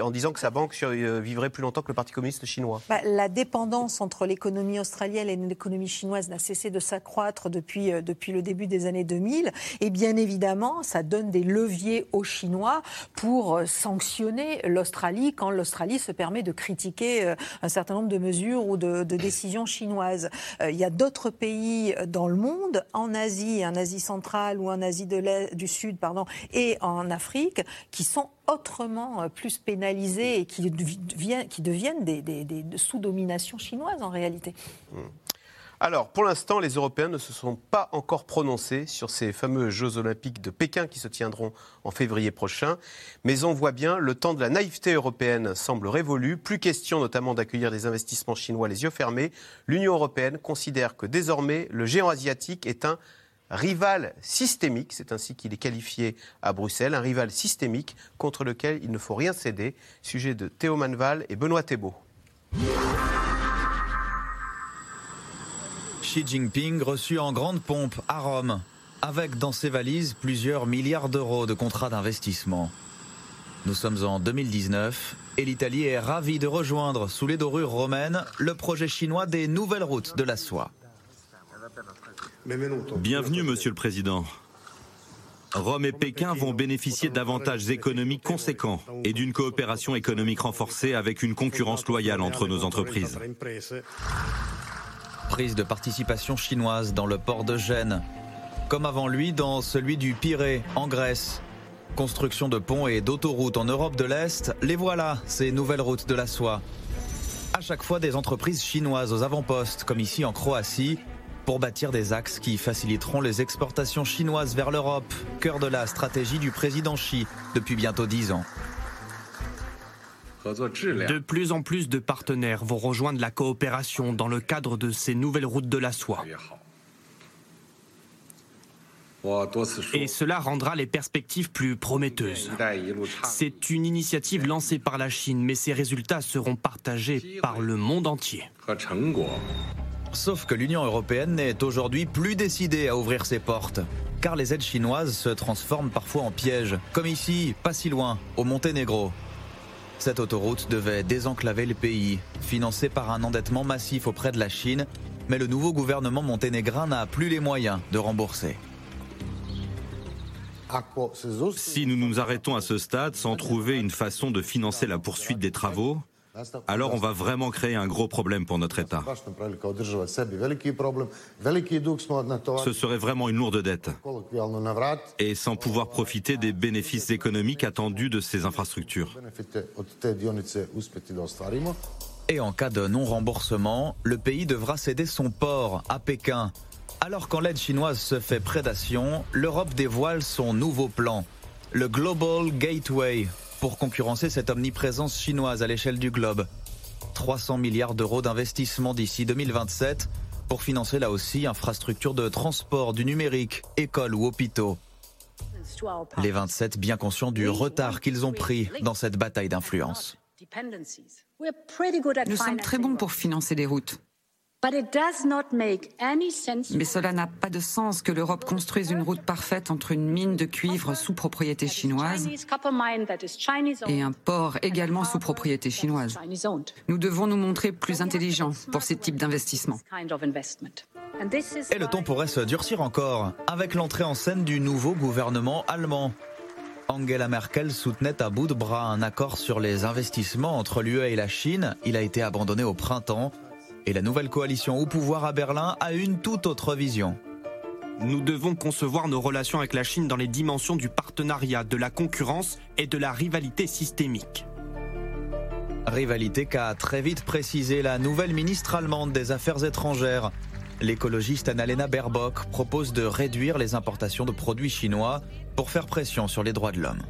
en disant que sa banque euh, vivrait plus longtemps que le Parti communiste chinois. Bah, la dépendance entre l'économie australienne et l'économie chinoise n'a cessé de s'accroître depuis, depuis le début des années 2000. Et bien évidemment, ça donne des leviers aux Chinois pour sanctionner l'Australie quand l'Australie se permet de critiquer un certain nombre de mesures ou de, décisions chinoises. il y a d'autres pays dans le monde, en Asie, en Asie centrale ou en Asie de du Sud pardon, et en Afrique, qui sont autrement euh, plus pénalisés et qui, deviennent des, sous-dominations chinoises en réalité. Mmh. Alors, pour l'instant, les Européens ne se sont pas encore prononcés sur ces fameux Jeux olympiques de Pékin qui se tiendront en février prochain. Mais on voit bien, le temps de la naïveté européenne semble révolu. Plus question notamment d'accueillir des investissements chinois les yeux fermés. L'Union européenne considère que désormais, le géant asiatique est un rival systémique, c'est ainsi qu'il est qualifié à Bruxelles, un rival systémique contre lequel il ne faut rien céder. Sujet de Théo Manval et Benoît Thébault. Xi Jinping reçu en grande pompe à Rome, avec dans ses valises plusieurs milliards d'euros de contrats d'investissement. Nous sommes en 2019 et l'Italie est ravie de rejoindre sous les dorures romaines le projet chinois des nouvelles routes de la soie. Bienvenue, Monsieur le Président. Rome et Pékin vont bénéficier d'avantages économiques conséquents et d'une coopération économique renforcée avec une concurrence loyale entre nos entreprises. Prise de participation chinoise dans le port de Gênes, comme avant lui dans celui du Pirée, en Grèce. Construction de ponts et d'autoroutes en Europe de l'Est, les voilà, ces nouvelles routes de la soie. À chaque fois des entreprises chinoises aux avant-postes, comme ici en Croatie, pour bâtir des axes qui faciliteront les exportations chinoises vers l'Europe, cœur de la stratégie du président Xi depuis bientôt dix ans. De plus en plus de partenaires vont rejoindre la coopération dans le cadre de ces nouvelles routes de la soie. Et cela rendra les perspectives plus prometteuses. C'est une initiative lancée par la Chine, mais ses résultats seront partagés par le monde entier. Sauf que l'Union européenne n'est aujourd'hui plus décidée à ouvrir ses portes, car les aides chinoises se transforment parfois en pièges, comme ici, pas si loin, au Monténégro. Cette autoroute devait désenclaver le pays, financée par un endettement massif auprès de la Chine, mais le nouveau gouvernement monténégrin n'a plus les moyens de rembourser. Si nous nous arrêtons à ce stade sans trouver une façon de financer la poursuite des travaux, alors on va vraiment créer un gros problème pour notre État. Ce serait vraiment une lourde dette. Et sans pouvoir profiter des bénéfices économiques attendus de ces infrastructures. Et en cas de non-remboursement, le pays devra céder son port à Pékin. Alors qu'en l'aide chinoise se fait prédation, l'Europe dévoile son nouveau plan, le Global Gateway, pour concurrencer cette omniprésence chinoise à l'échelle du globe. 300 milliards d'euros d'investissement d'ici 2027 pour financer là aussi infrastructures de transport, du numérique, écoles ou hôpitaux. Les 27 bien conscients du retard qu'ils ont pris dans cette bataille d'influence. Nous sommes très bons pour financer des routes. Mais cela n'a pas de sens que l'Europe construise une route parfaite entre une mine de cuivre sous propriété chinoise et un port également sous propriété chinoise. Nous devons nous montrer plus intelligents pour ces types d'investissements. Et le ton pourrait se durcir encore avec l'entrée en scène du nouveau gouvernement allemand. Angela Merkel soutenait à bout de bras un accord sur les investissements entre l'UE et la Chine. Il a été abandonné au printemps. Et la nouvelle coalition au pouvoir à Berlin a une toute autre vision. Nous devons concevoir nos relations avec la Chine dans les dimensions du partenariat, de la concurrence et de la rivalité systémique. Rivalité qu'a très vite précisé la nouvelle ministre allemande des Affaires étrangères. L'écologiste Annalena Baerbock propose de réduire les importations de produits chinois pour faire pression sur les droits de l'homme.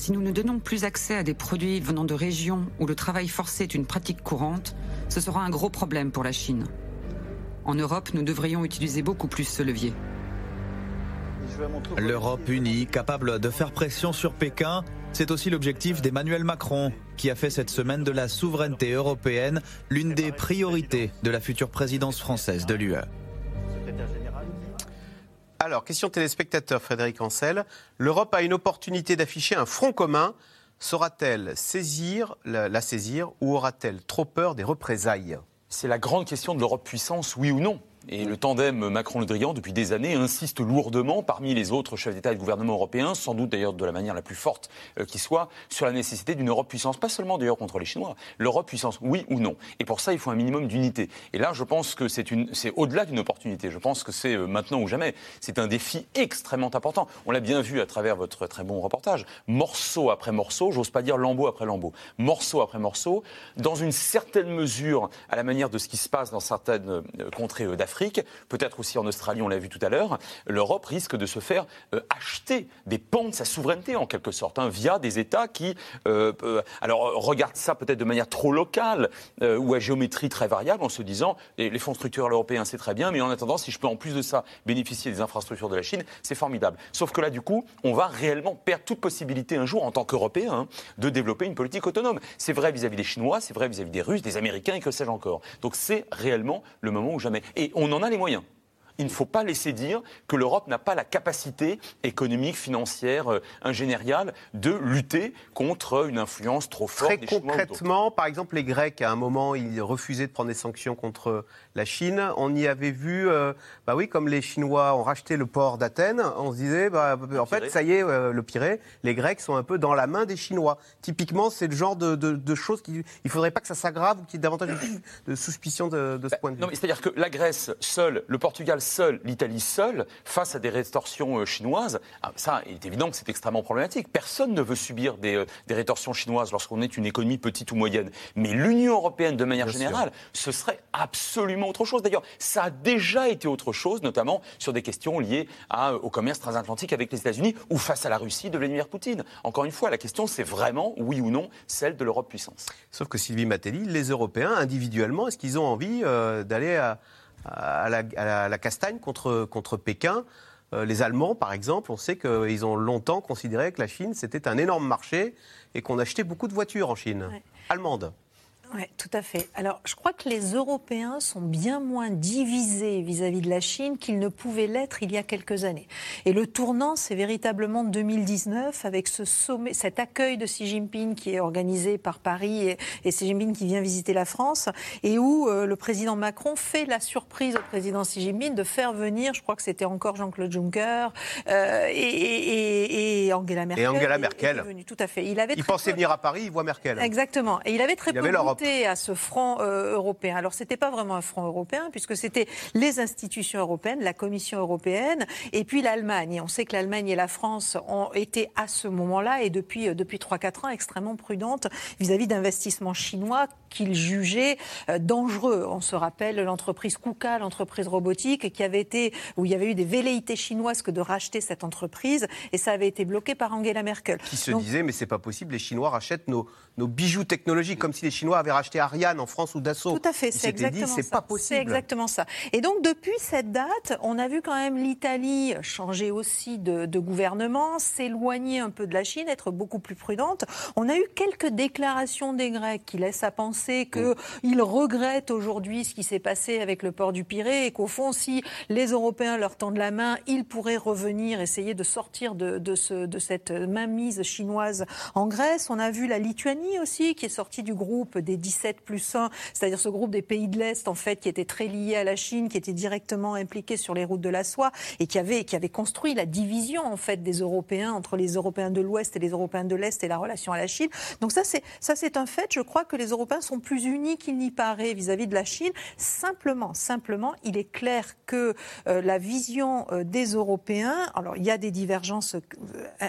Si nous ne donnons plus accès à des produits venant de régions où le travail forcé est une pratique courante, ce sera un gros problème pour la Chine. En Europe, nous devrions utiliser beaucoup plus ce levier. L'Europe unie, capable de faire pression sur Pékin, c'est aussi l'objectif d'Emmanuel Macron, qui a fait cette semaine de la souveraineté européenne l'une des priorités de la future présidence française de l'UE. Alors, question téléspectateur Frédéric Ancel. L'Europe a une opportunité d'afficher un front commun. Saura-t-elle saisir, la, la saisir ou aura-t-elle trop peur des représailles? C'est la grande question de l'Europe puissance, oui ou non et le tandem Macron-Le Drian, depuis des années, insiste lourdement, parmi les autres chefs d'État et de gouvernement européens, sans doute d'ailleurs de la manière la plus forte euh, qui soit, sur la nécessité d'une Europe puissance, pas seulement d'ailleurs contre les Chinois, l'Europe puissance, oui ou non. Et pour ça, il faut un minimum d'unité. Et là, je pense que c'est au-delà d'une opportunité. Je pense que c'est euh, maintenant ou jamais. C'est un défi extrêmement important. On l'a bien vu à travers votre très bon reportage. Morceau après morceau, j'ose pas dire lambeau après lambeau, morceau après morceau, dans une certaine mesure, à la manière de ce qui se passe dans certaines euh, contrées d'Afrique peut-être aussi en Australie, on l'a vu tout à l'heure, l'Europe risque de se faire euh, acheter des pans de sa souveraineté en quelque sorte, hein, via des États qui, euh, euh, alors regardent ça peut-être de manière trop locale ou à géométrie très variable, en se disant les, fonds structurels européens c'est très bien, mais en attendant, si je peux en plus de ça bénéficier des infrastructures de la Chine, c'est formidable. Sauf que là, du coup, on va réellement perdre toute possibilité un jour, en tant qu'Européens, hein, de développer une politique autonome. C'est vrai vis-à-vis des Chinois, c'est vrai vis-à-vis des Russes, des Américains et que sais-je encore. Donc c'est réellement le moment où jamais. En a les moyens il ne faut pas laisser dire que l'Europe n'a pas la capacité économique, financière, euh, ingénieriale de lutter contre une influence trop forte Très des concrètement, par exemple, les Grecs, à un moment, ils refusaient de prendre des sanctions contre la Chine. On y avait vu, euh, bah oui, comme les Chinois ont racheté le port d'Athènes, on se disait, bah, en fait, ça y est, euh, le Pirée, les Grecs sont un peu dans la main des Chinois. Typiquement, c'est le genre de, choses qu'il ne faudrait pas que ça s'aggrave ou qu'il y ait davantage de, suspicion de, ce bah, point de vue. Non, mais c'est-à-dire que la Grèce seule, le Portugal seul, l'Italie seule, face à des rétorsions euh, chinoises, ah, ça, il est évident que c'est extrêmement problématique. Personne ne veut subir des, euh, rétorsions chinoises lorsqu'on est une économie petite ou moyenne. Mais l'Union européenne, de manière générale, ce serait absolument autre chose. D'ailleurs, ça a déjà été autre chose, notamment sur des questions liées euh, au commerce transatlantique avec les États-Unis ou face à la Russie de Vladimir Poutine. Encore une fois, la question, c'est vraiment, oui ou non, celle de l'Europe puissance. Sauf que Sylvie Matelli, les Européens, individuellement, est-ce qu'ils ont envie d'aller à à la, castagne contre, contre Pékin. Euh, les Allemands, par exemple, on sait qu'ils ont longtemps considéré que la Chine, c'était un énorme marché et qu'on achetait beaucoup de voitures en Chine, allemandes. Oui, tout à fait. Alors, je crois que les Européens sont bien moins divisés vis-à-vis de la Chine qu'ils ne pouvaient l'être il y a quelques années. Et le tournant, c'est véritablement 2019 avec ce sommet, cet accueil de Xi Jinping qui est organisé par Paris et, Xi Jinping qui vient visiter la France et où euh, le président Macron fait la surprise au président Xi Jinping de faire venir, je crois que c'était encore Jean-Claude Juncker euh, et, Angela Merkel. Et Angela Merkel. tout à fait. Il, avait il pensait venir à Paris, il voit Merkel. Exactement. Et il avait très peu à ce front euh, européen. Alors, ce n'était pas vraiment un front européen, puisque c'était les institutions européennes, la Commission européenne, et puis l'Allemagne. Et on sait que l'Allemagne et la France ont été à ce moment-là, et depuis, euh, depuis 3-4 ans, extrêmement prudentes vis-à-vis d'investissements chinois qu'ils jugeaient euh, dangereux. On se rappelle l'entreprise KUKA, l'entreprise robotique, qui avait été, où il y avait eu des velléités chinoises que de racheter cette entreprise, et ça avait été bloqué par Angela Merkel. Qui se disait, mais c'est pas possible, les Chinois rachètent nos, nos bijoux technologiques, comme si les Chinois avaient racheté Ariane en France ou Dassault. Tout à fait, c'est exactement dit, ça. pas possible. C'est exactement ça. Et donc, depuis cette date, on a vu quand même l'Italie changer aussi de, de gouvernement, s'éloigner un peu de la Chine, être beaucoup plus prudente. On a eu quelques déclarations des Grecs qui laissent à penser qu'ils regrettent aujourd'hui ce qui s'est passé avec le port du Pirée et qu'au fond, si les Européens leur tendent la main, ils pourraient revenir, essayer de sortir de, de, ce, de cette mainmise chinoise en Grèce. On a vu la Lituanie aussi qui est sortie du groupe des 17 plus 1, c'est-à-dire ce groupe des pays de l'Est en fait qui était très lié à la Chine, qui était directement impliqué sur les routes de la soie et qui avait, qui avait construit la division en fait des Européens entre les Européens de l'Ouest et les Européens de l'Est et la relation à la Chine. Donc ça c'est ça c'est un fait. Je crois que les Européens sont plus unis qu'il n'y paraît vis-à-vis de la Chine. Simplement, simplement, il est clair que euh, la vision euh, des Européens, alors il y a des divergences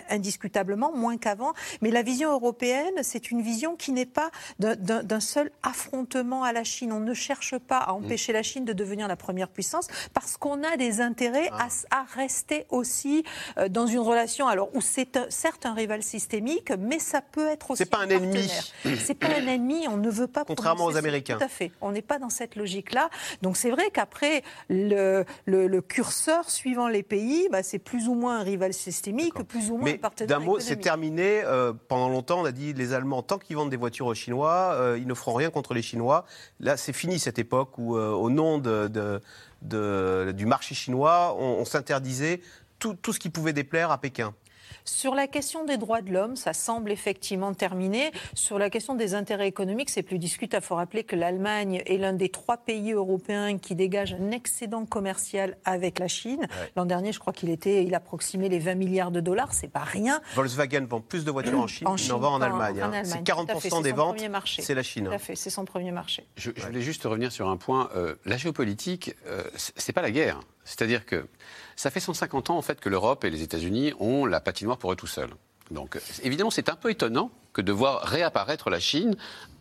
indiscutablement, moins qu'avant, mais la vision européenne, c'est une vision qui n'est pas d'un seul affrontement à la Chine. On ne cherche pas à empêcher la Chine de devenir la première puissance parce qu'on a des intérêts à, ah. à, rester aussi dans une relation, alors où c'est certes un rival systémique, mais ça peut être aussi. C'est pas un, ennemi. C'est pas un ennemi. On ne veut pas. Contrairement aux Américains. Tout à fait. On n'est pas dans cette logique-là. Donc c'est vrai qu'après le, le, curseur suivant les pays, bah, c'est plus ou moins un rival systémique, plus ou moins un partenaire. D'un mot, c'est terminé. Euh, pendant longtemps, on a dit les Allemands, tant qu'ils vendent des voitures aux Chinois, euh, ils ne feront rien contre les Chinois. Là, c'est fini cette époque où, euh, au nom du marché chinois, on, s'interdisait tout ce qui pouvait déplaire à Pékin. Sur la question des droits de l'homme, ça semble effectivement terminé. Sur la question des intérêts économiques, c'est plus discutable. Il faut rappeler que l'Allemagne est l'un des trois pays européens qui dégage un excédent commercial avec la Chine. L'an dernier, je crois qu'il était, il approximait les 20 milliards de dollars. C'est pas rien. Volkswagen vend plus de voitures en Chine qu'il en vend en Allemagne. Hein. C'est 40% des ventes. C'est la Chine. Tout à fait, c'est son premier marché. Je, voulais juste revenir sur un point. Euh, la géopolitique, euh, c'est pas la guerre. C'est-à-dire que ça fait 150 ans en fait que l'Europe et les États-Unis ont la patinoire pour eux tout seuls. Donc évidemment, c'est un peu étonnant que de voir réapparaître la Chine,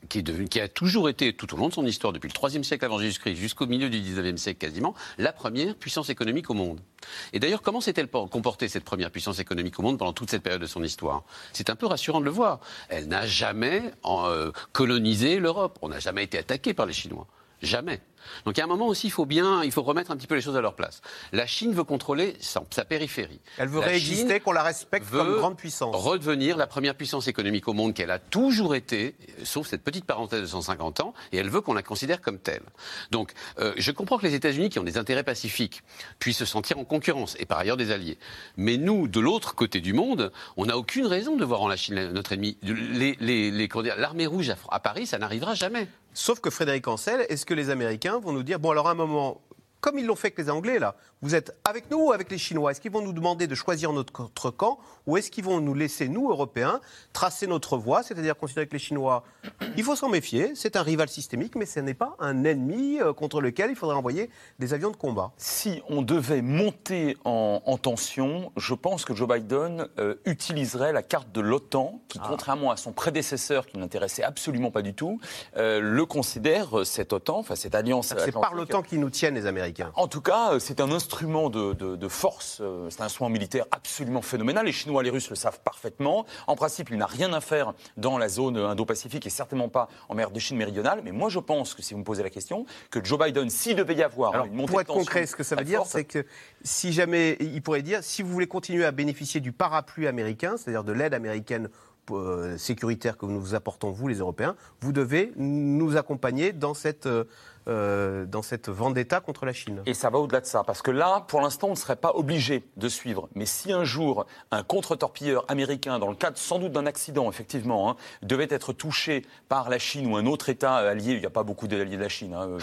qui, a toujours été, tout au long de son histoire, depuis le IIIe siècle avant Jésus-Christ jusqu'au milieu du XIXe siècle quasiment, la première puissance économique au monde. Et d'ailleurs, comment s'est-elle comportée, cette première puissance économique au monde, pendant toute cette période de son histoire? C'est un peu rassurant de le voir. Elle n'a jamais euh, colonisé l'Europe. On n'a jamais été attaqué par les Chinois. Jamais. Donc il y a un moment aussi, il faut bien, il faut remettre un petit peu les choses à leur place. La Chine veut contrôler sa, périphérie. Elle veut réexister, qu'on la respecte comme grande puissance. Redevenir la première puissance économique au monde qu'elle a toujours été, sauf cette petite parenthèse de 150 ans, et elle veut qu'on la considère comme telle. Donc euh, je comprends que les États-Unis, qui ont des intérêts pacifiques, puissent se sentir en concurrence, et par ailleurs des alliés. Mais nous, de l'autre côté du monde, on n'a aucune raison de voir en la Chine notre ennemi. L'armée rouge à Paris, ça n'arrivera jamais. Sauf que Frédéric Ancel, est-ce que les Américains vont nous dire, bon alors à un moment, comme ils l'ont fait avec les Anglais, là, vous êtes avec nous ou avec les Chinois? Est-ce qu'ils vont nous demander de choisir notre camp ou est-ce qu'ils vont nous laisser, nous, Européens, tracer notre voie, c'est-à-dire considérer que les Chinois, il faut s'en méfier, c'est un rival systémique, mais ce n'est pas un ennemi euh, contre lequel il faudrait envoyer des avions de combat Si on devait monter en, tension, je pense que Joe Biden euh, utiliserait la carte de l'OTAN, qui, ah. contrairement à son prédécesseur, qui n'intéressait absolument pas du tout, euh, le considère, cette OTAN, enfin cette alliance. C'est par l'OTAN qu'ils nous tiennent, les Américains. En tout cas, c'est un instrument de, force, euh, c'est un instrument militaire absolument phénoménal. Les Chinois et les Russes le savent parfaitement. En principe, il n'a rien à faire dans la zone Indo-Pacifique et certainement pas en mer de Chine méridionale. Mais moi, je pense que si vous me posez la question, que Joe Biden, s'il devait y avoir une montée pour être concret, ce que ça veut dire, c'est que si jamais il pourrait dire, si vous voulez continuer à bénéficier du parapluie américain, c'est-à-dire de l'aide américaine euh, sécuritaire que nous vous apportons, vous les Européens, vous devez nous accompagner dans cette euh, euh, dans cette vendetta contre la Chine. Et ça va au-delà de ça, parce que là, pour l'instant, on ne serait pas obligé de suivre. Mais si un jour, un contre-torpilleur américain, dans le cadre sans doute d'un accident, effectivement, hein, devait être touché par la Chine ou un autre État allié, il n'y a pas beaucoup d'alliés de la Chine, hein,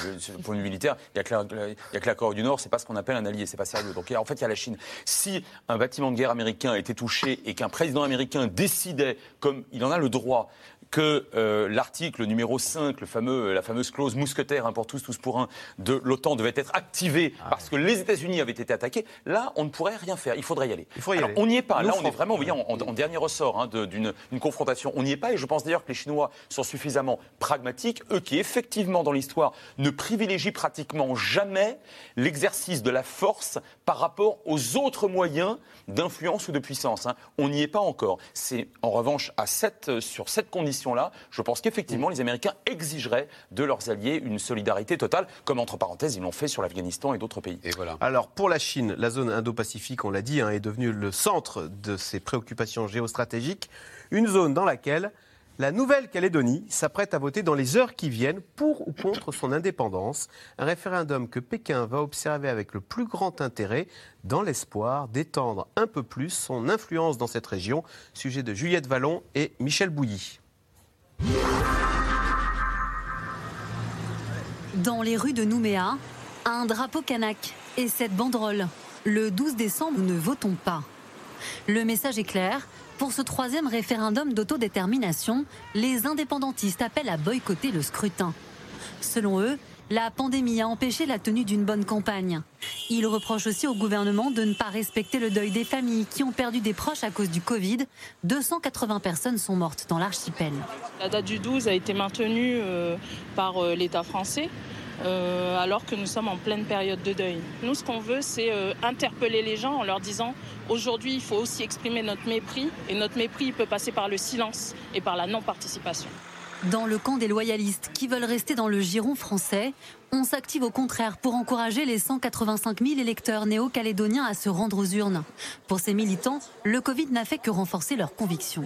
point de vue militaire, il n'y a, que la Corée du Nord, c'est pas ce qu'on appelle un allié, c'est pas sérieux. Donc en fait, il y a la Chine. Si un bâtiment de guerre américain était touché et qu'un président américain décidait, comme il en a le droit, que euh, l'article numéro 5, le fameux, la fameuse clause mousquetaire, un pour tous, tous pour un, de l'OTAN devait être activé ah parce que les États-Unis avaient été attaqués, là, on ne pourrait rien faire. Il faudrait y aller. On n'y est pas. là, on est vraiment en, dernier ressort hein, d'une confrontation. On n'y est pas et je pense d'ailleurs que les Chinois sont suffisamment pragmatiques, eux qui, effectivement, dans l'histoire, ne privilégient pratiquement jamais l'exercice de la force par rapport aux autres moyens d'influence ou de puissance. Hein. On n'y est pas encore. C'est en revanche à cette, sur cette condition je pense qu'effectivement, les Américains exigeraient de leurs alliés une solidarité totale, comme entre parenthèses, ils l'ont fait sur l'Afghanistan et d'autres pays. Et voilà. Alors, pour la Chine, la zone Indo-Pacifique, on l'a dit, hein, est devenue le centre de ses préoccupations géostratégiques, une zone dans laquelle la Nouvelle-Calédonie s'apprête à voter dans les heures qui viennent pour ou contre son indépendance, un référendum que Pékin va observer avec le plus grand intérêt dans l'espoir d'étendre un peu plus son influence dans cette région. Sujet de Juliette Vallon et Michel Bouilly. Dans les rues de Nouméa, un drapeau kanak et cette banderole. Le 12 décembre, nous ne votons pas. Le message est clair. Pour ce troisième référendum d'autodétermination, les indépendantistes appellent à boycotter le scrutin. Selon eux, la pandémie a empêché la tenue d'une bonne campagne. Ils reprochent aussi au gouvernement de ne pas respecter le deuil des familles qui ont perdu des proches à cause du Covid. 280 personnes sont mortes dans l'archipel. La date du 12 a été maintenue euh, par euh, l'État français. Euh, alors que nous sommes en pleine période de deuil. Nous, ce qu'on veut, c'est interpeller les gens en leur disant aujourd'hui, il faut aussi exprimer notre mépris, et notre mépris peut passer par le silence et par la non-participation. Dans le camp des loyalistes qui veulent rester dans le giron français, on s'active au contraire pour encourager les 185 000 électeurs néo-calédoniens à se rendre aux urnes. Pour ces militants, le Covid n'a fait que renforcer leurs convictions.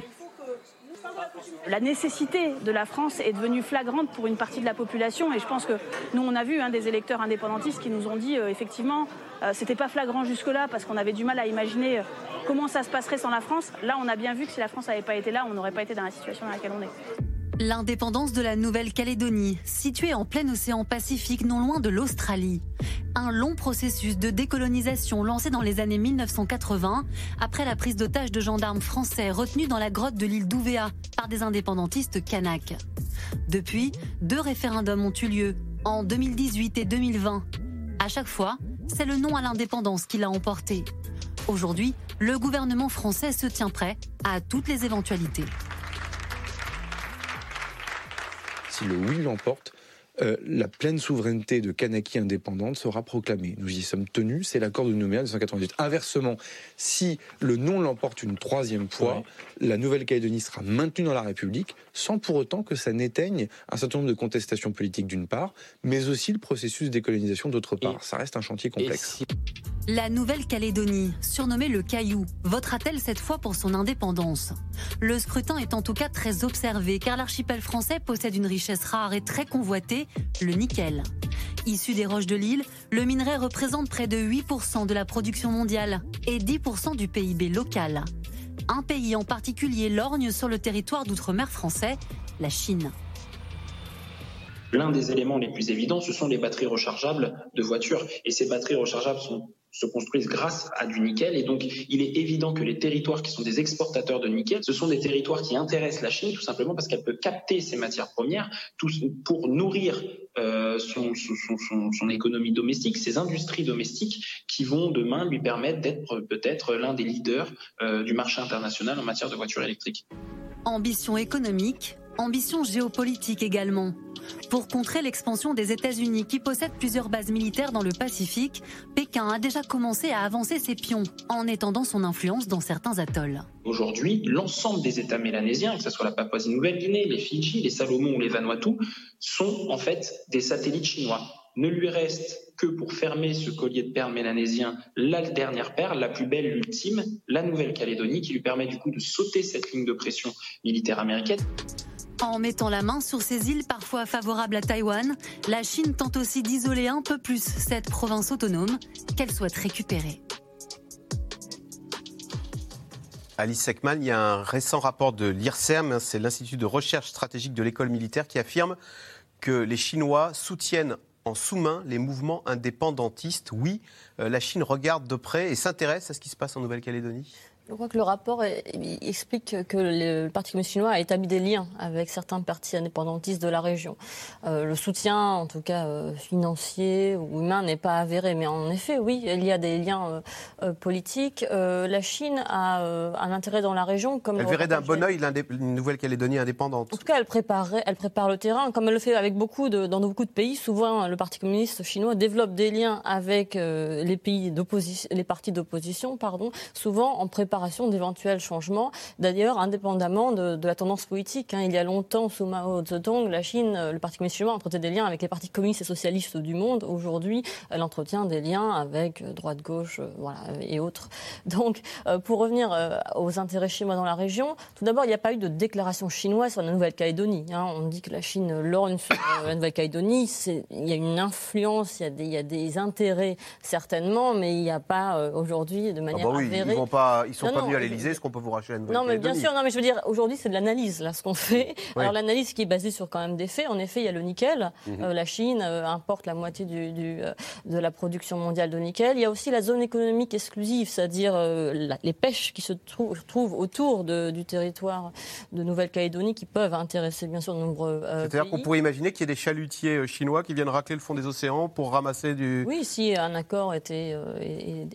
La nécessité de la France est devenue flagrante pour une partie de la population et je pense que nous on a vu hein, des électeurs indépendantistes qui nous ont dit euh, effectivement euh, c'était pas flagrant jusque-là parce qu'on avait du mal à imaginer euh, comment ça se passerait sans la France. Là on a bien vu que si la France n'avait pas été là on n'aurait pas été dans la situation dans laquelle on est. L'indépendance de la Nouvelle-Calédonie, située en plein océan Pacifique non loin de l'Australie. Un long processus de décolonisation lancé dans les années 1980 après la prise d'otages de gendarmes français retenus dans la grotte de l'île d'Ouvéa par des indépendantistes kanaks. Depuis, deux référendums ont eu lieu, en 2018 et 2020. À chaque fois, c'est le non à l'indépendance qui l'a emporté. Aujourd'hui, le gouvernement français se tient prêt à toutes les éventualités. Si le oui l'emporte, euh, la pleine souveraineté de Kanaki indépendante sera proclamée. Nous y sommes tenus, c'est l'accord de Nouméa de 1998. Inversement, si le non l'emporte une troisième fois, la Nouvelle-Calédonie sera maintenue dans la République, sans pour autant que ça n'éteigne un certain nombre de contestations politiques d'une part, mais aussi le processus de décolonisation d'autre part. ça reste un chantier complexe. La Nouvelle-Calédonie, surnommée le Caillou, votera-t-elle cette fois pour son indépendance? Le scrutin est en tout cas très observé car l'archipel français possède une richesse rare et très convoitée, le nickel. Issu des roches de l'île, le minerai représente près de 8% de la production mondiale et 10% du PIB local. Un pays en particulier lorgne sur le territoire d'outre-mer français, la Chine. L'un des éléments les plus évidents, ce sont les batteries rechargeables de voitures. Et ces batteries rechargeables sont se construisent grâce à du nickel. Et donc, il est évident que les territoires qui sont des exportateurs de nickel, ce sont des territoires qui intéressent la Chine tout simplement parce qu'elle peut capter ces matières premières pour nourrir euh, son, économie domestique, ses industries domestiques qui vont demain lui permettre d'être peut-être l'un des leaders euh, du marché international en matière de voitures électriques. Ambition économique, ambition géopolitique également. Pour contrer l'expansion des États-Unis qui possèdent plusieurs bases militaires dans le Pacifique, Pékin a déjà commencé à avancer ses pions en étendant son influence dans certains atolls. Aujourd'hui, l'ensemble des États mélanésiens, que ce soit la Papouasie-Nouvelle-Guinée, les Fidji, les Salomon ou les Vanuatu, sont en fait des satellites chinois. Ne lui reste que pour fermer ce collier de perles mélanésien, la dernière perle, la plus belle, l'ultime, la Nouvelle-Calédonie, qui lui permet du coup de sauter cette ligne de pression militaire américaine. En mettant la main sur ces îles parfois favorables à Taïwan, la Chine tente aussi d'isoler un peu plus cette province autonome qu'elle souhaite récupérer. Alice Sekman, il y a un récent rapport de l'IRSEM, hein, c'est l'Institut de recherche stratégique de l'école militaire, qui affirme que les Chinois soutiennent en sous-main les mouvements indépendantistes. Oui, euh, la Chine regarde de près et s'intéresse à ce qui se passe en Nouvelle-Calédonie je crois que le rapport explique que le Parti communiste chinois a établi des liens avec certains partis indépendantistes de la région. Euh, le soutien, en tout cas euh, financier ou humain, n'est pas avéré. Mais en effet, oui, il y a des liens euh, politiques. la Chine a un intérêt dans la région. Comme elle verrait d'un bon oeil une Nouvelle-Calédonie indépendante. En tout cas, elle, prépare le terrain, comme elle le fait avec beaucoup de, dans beaucoup de pays. Souvent, le Parti communiste chinois développe des liens avec les pays d'opposition, les partis d'opposition, pardon, souvent en préparant d'éventuels changements, d'ailleurs indépendamment de, la tendance politique. Hein. Il y a longtemps, sous Mao Zedong, la Chine, euh, le Parti communiste chinois entretenait des liens avec les partis communistes et socialistes du monde. Aujourd'hui, elle entretient des liens avec euh, droite, gauche, euh, voilà, et autres. Donc, pour revenir aux intérêts chinois dans la région, tout d'abord, il n'y a pas eu de déclaration chinoise sur la Nouvelle-Calédonie. Hein. On dit que la Chine lorgne sur la Nouvelle-Calédonie. Il y a une influence, il y a des, il y a des intérêts certainement, mais il n'y a pas aujourd'hui de manière ah bah oui, avérée. Ils, pas, ne pas venir à l'Elysée, est-ce qu'on peut vous racheter nouvelle Non, mais bien sûr, non, mais je veux dire, aujourd'hui, c'est de l'analyse, là, ce qu'on fait. Alors, l'analyse qui est basée sur quand même des faits. En effet, il y a le nickel. Mhm. Euh, la Chine euh, importe la moitié du, de la production mondiale de nickel. Il y a aussi la zone économique exclusive, c'est-à-dire les pêches qui se trouvent autour du territoire de Nouvelle-Calédonie qui peuvent intéresser, bien sûr, de nombreux C'est-à-dire qu'on pourrait imaginer qu'il y ait des chalutiers chinois qui viennent racler le fond des océans pour ramasser du... Oui, si un accord était,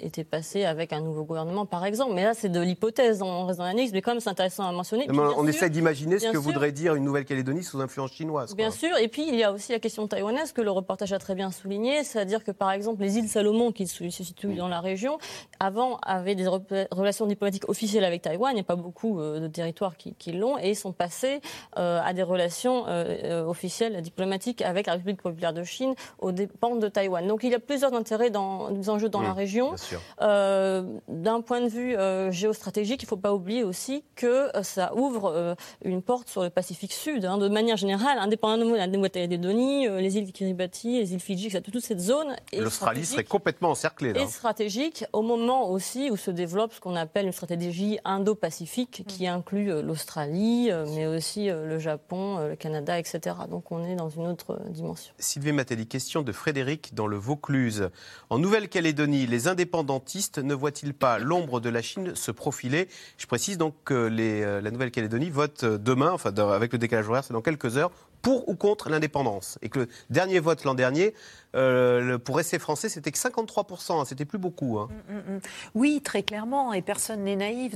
était passé avec un nouveau gouvernement, par exemple. Mais là, c'est de l'hypothèse, on reste dans l'analyse, mais quand même, c'est intéressant à mentionner. on essaie d'imaginer ce que voudrait dire une Nouvelle-Calédonie sous influence chinoise. Bien sûr, et puis il y a aussi la question taïwanaise que le reportage a très bien souligné, c'est-à-dire que par exemple, les îles Salomon, qui se situent dans la région, avant avaient des relations diplomatiques officielles avec Taïwan, il n'y a pas beaucoup euh, de territoires qui, l'ont, et sont passés euh, à des relations euh, officielles diplomatiques avec la République populaire de Chine aux dépens de Taïwan. Donc il y a plusieurs intérêts dans, des enjeux dans la région. D'un point de vue géostratégique, il ne faut pas oublier aussi que ça ouvre une porte sur le Pacifique Sud. Hein, de manière générale, indépendamment de la Nouvelle-Calédonie, les îles Kiribati, les îles Fidji, toute cette zone. L'Australie serait complètement encerclée. Là. Et stratégique au moment aussi où se développe ce qu'on appelle une stratégie indo-pacifique qui inclut l'Australie, mais aussi le Japon, le Canada, etc. Donc on est dans une autre dimension. Sylvie Matteli, question de Frédéric dans le Vaucluse. En Nouvelle-Calédonie, les indépendantistes ne voient-ils pas l'ombre de la Chine se profiler Je précise donc que euh, la Nouvelle-Calédonie vote demain, enfin avec le décalage horaire, c'est dans quelques heures, pour ou contre l'indépendance. Et que le dernier vote l'an dernier euh, pour essai français, c'était que 53%, hein, c'était plus beaucoup. Hein. Mm, mm, mm. Oui, très clairement, et personne n'est naïf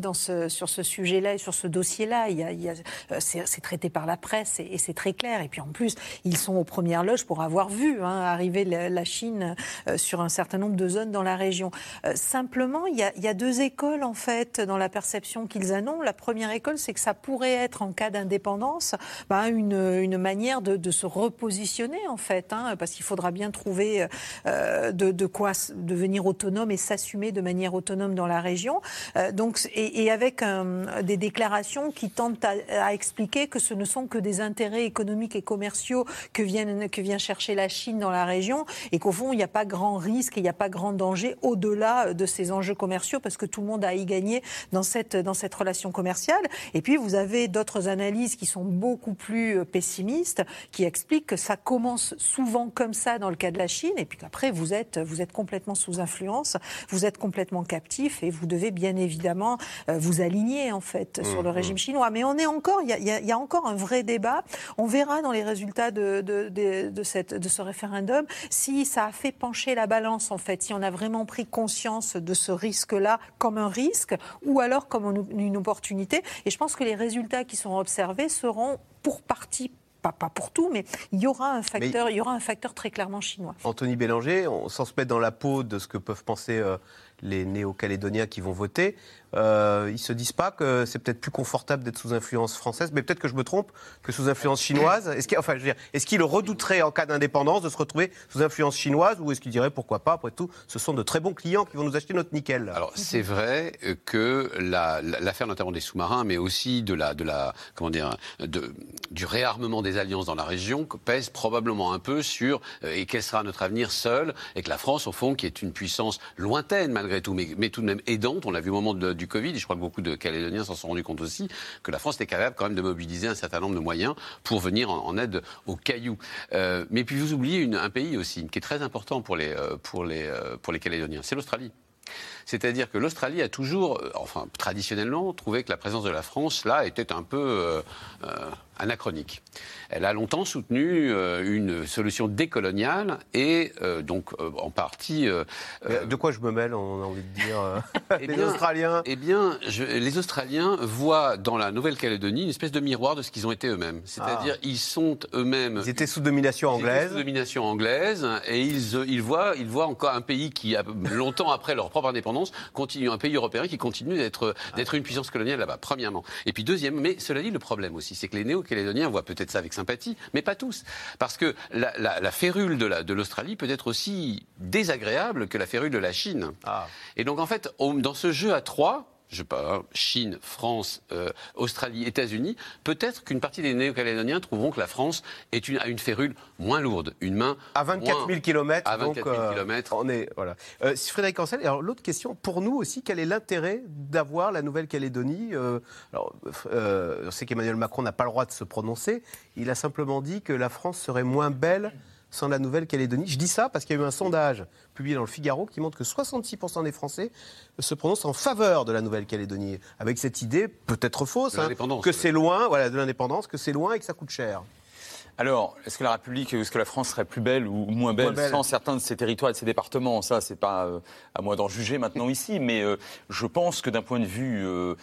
sur ce sujet-là et sur ce dossier-là. Euh, c'est, traité par la presse et, c'est très clair. Et puis en plus, ils sont aux premières loges pour avoir vu hein, arriver la, Chine euh, sur un certain nombre de zones dans la région. simplement, il y, a, deux écoles en fait dans la perception qu'ils annoncent. La première école, c'est que ça pourrait être en cas d'indépendance ben, une, une, manière de, de, se repositionner en fait, hein, parce qu'il faudra bien trouver euh, de, quoi devenir autonome et s'assumer de manière autonome dans la région. Euh, donc, et, avec des déclarations qui tentent à, expliquer que ce ne sont que des intérêts économiques et commerciaux que, viennent, que vient chercher la Chine dans la région et qu'au fond, il n'y a pas grand risque, il n'y a pas grand danger au-delà de ces enjeux commerciaux parce que tout le monde a y gagner dans cette, dans cette relation commerciale. Et puis, vous avez d'autres analyses qui sont beaucoup plus pessimistes qui expliquent que ça commence souvent comme ça dans le cas de la Chine, et puis qu'après, vous êtes, vous êtes complètement sous influence, vous êtes complètement captif, et vous devez bien évidemment euh, vous aligner, en fait, sur le mmh, régime mmh. chinois. Mais on est encore, il y, a, encore un vrai débat. On verra dans les résultats de, de, cette, de ce référendum si ça a fait pencher la balance, en fait, si on a vraiment pris conscience de ce risque-là comme un risque, ou alors comme une opportunité. Et je pense que les résultats qui sont observés seront pour partie pas, pour tout, mais il y aura un facteur, il y aura un facteur très clairement chinois. Anthony Bélanger, on, sans se mettre dans la peau de ce que peuvent penser euh, les néo-calédoniens qui vont voter, euh, ils se disent pas que c'est peut-être plus confortable d'être sous influence française, mais peut-être que je me trompe, que sous influence chinoise. Est-ce qu'il, enfin, est-ce qu'il redouterait en cas d'indépendance de se retrouver sous influence chinoise, ou est-ce qu'il dirait pourquoi pas Après tout, ce sont de très bons clients qui vont nous acheter notre nickel? Alors c'est vrai que l'affaire notamment des sous-marins, mais aussi de la, de la, comment dire, de, du réarmement des alliances dans la région pèse probablement un peu sur euh, et quel sera notre avenir seul, et que la France, au fond, qui est une puissance lointaine malgré tout, mais, mais tout de même aidante. On l'a vu au moment de, du Covid, et je crois que beaucoup de Calédoniens s'en sont rendus compte aussi, que la France était capable quand même de mobiliser un certain nombre de moyens pour venir en, aide aux cailloux. Euh, mais puis vous oubliez un pays aussi qui est très important pour les, euh, pour les, euh, pour les Calédoniens, c'est l'Australie. C'est-à-dire que l'Australie a toujours, enfin traditionnellement, trouvé que la présence de la France là était un peu anachronique. Elle a longtemps soutenu euh, une solution décoloniale et euh, donc euh, en partie. de quoi je me mêle On a envie de dire eh les Australiens? Eh bien, les Australiens voient dans la Nouvelle-Calédonie une espèce de miroir de ce qu'ils ont été eux-mêmes. C'est-à-dire, ah. ils sont eux-mêmes. Ils étaient sous domination anglaise. sous domination anglaise et ils, ils voient, ils voient encore un pays qui, longtemps après leur propre indépendance, continue un pays européen qui continue d'être d'être une puissance coloniale là-bas. Premièrement. Et puis deuxièmement, mais cela dit, le problème aussi, c'est que les néo-calédoniens voient peut-être ça avec sympathie, mais pas tous. Parce que la, férule de l'Australie peut être aussi désagréable que la férule de la Chine. Ah. Et donc, en fait, dans ce jeu à trois, je sais pas, Chine, France, euh, Australie, États-Unis, peut-être qu'une partie des Néo-Calédoniens trouveront que la France est une, a une férule moins lourde, une main à 24 000 km. À 24 000 km. On est voilà. Euh, Frédéric Ancel. Alors l'autre question pour nous aussi, quel est l'intérêt d'avoir la Nouvelle-Calédonie euh, Alors, euh, on sait qu'Emmanuel Macron n'a pas le droit de se prononcer. Il a simplement dit que la France serait moins belle sans la Nouvelle-Calédonie. Je dis ça parce qu'il y a eu un sondage publié dans le Figaro qui montre que 66% des Français se prononcent en faveur de la Nouvelle-Calédonie, avec cette idée peut-être fausse, hein, que c'est loin, voilà, de l'indépendance, que c'est loin et que ça coûte cher. Alors, est-ce que la République, est-ce que la France serait plus belle ou moins belle, sans certains de ses territoires et de ses départements? Ça, c'est pas euh, à moi d'en juger maintenant ici, mais euh, je pense que d'un point de vue euh,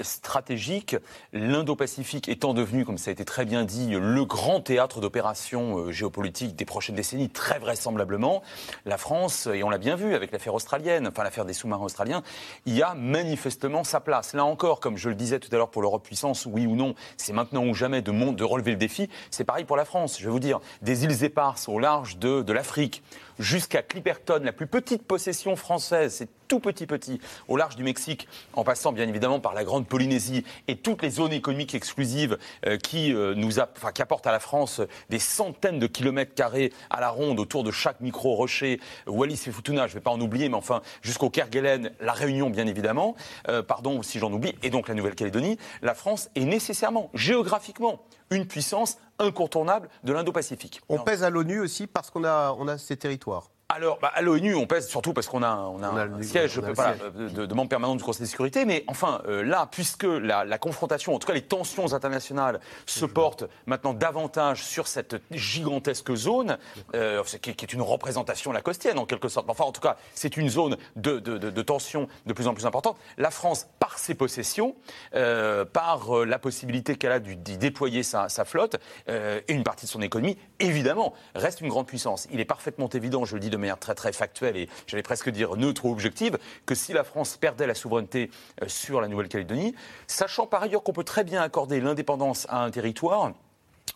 stratégique, l'Indo-Pacifique étant devenu, comme ça a été très bien dit, le grand théâtre d'opérations géopolitiques des prochaines décennies, très vraisemblablement, la France, et on l'a bien vu avec l'affaire australienne, enfin l'affaire des sous-marins australiens, y a manifestement sa place. Là encore, comme je le disais tout à l'heure pour l'Europe puissance, oui ou non, c'est maintenant ou jamais de, de relever le défi. C'est pareil pour la France. Je vais vous dire, des îles éparses au large de, de l'Afrique jusqu'à Clipperton, la plus petite possession française, c'est tout petit petit, au large du Mexique, en passant bien évidemment par la Grande Polynésie et toutes les zones économiques exclusives euh, qui, euh, nous apportent à la France des centaines de kilomètres carrés à la ronde autour de chaque micro-rocher, Wallis et Futuna, je ne vais pas en oublier, mais enfin jusqu'au Kerguelen, la Réunion bien évidemment, euh, pardon si j'en oublie, et donc la Nouvelle-Calédonie, la France est nécessairement, géographiquement, une puissance incontournable de l'Indo-Pacifique. On pèse à l'ONU aussi parce qu'on a, on a ces territoires. Alors, bah, à l'ONU, on pèse surtout parce qu'on a, on a, un siège, De, membre permanent du Conseil de sécurité. Mais enfin, euh, là, puisque la, confrontation, en tout cas les tensions internationales, se portent maintenant davantage sur cette gigantesque zone, euh, qui, est une représentation lacostienne en quelque sorte. Enfin, en tout cas, c'est une zone de, de, tension de plus en plus importante. La France, par ses possessions, euh, par la possibilité qu'elle a d'y déployer sa, sa flotte et une partie de son économie, évidemment, reste une grande puissance. Il est parfaitement évident, je le dis de manière très très factuelle et j'allais presque dire neutre ou objective, que si la France perdait la souveraineté euh, sur la Nouvelle-Calédonie, sachant par ailleurs qu'on peut très bien accorder l'indépendance à un territoire,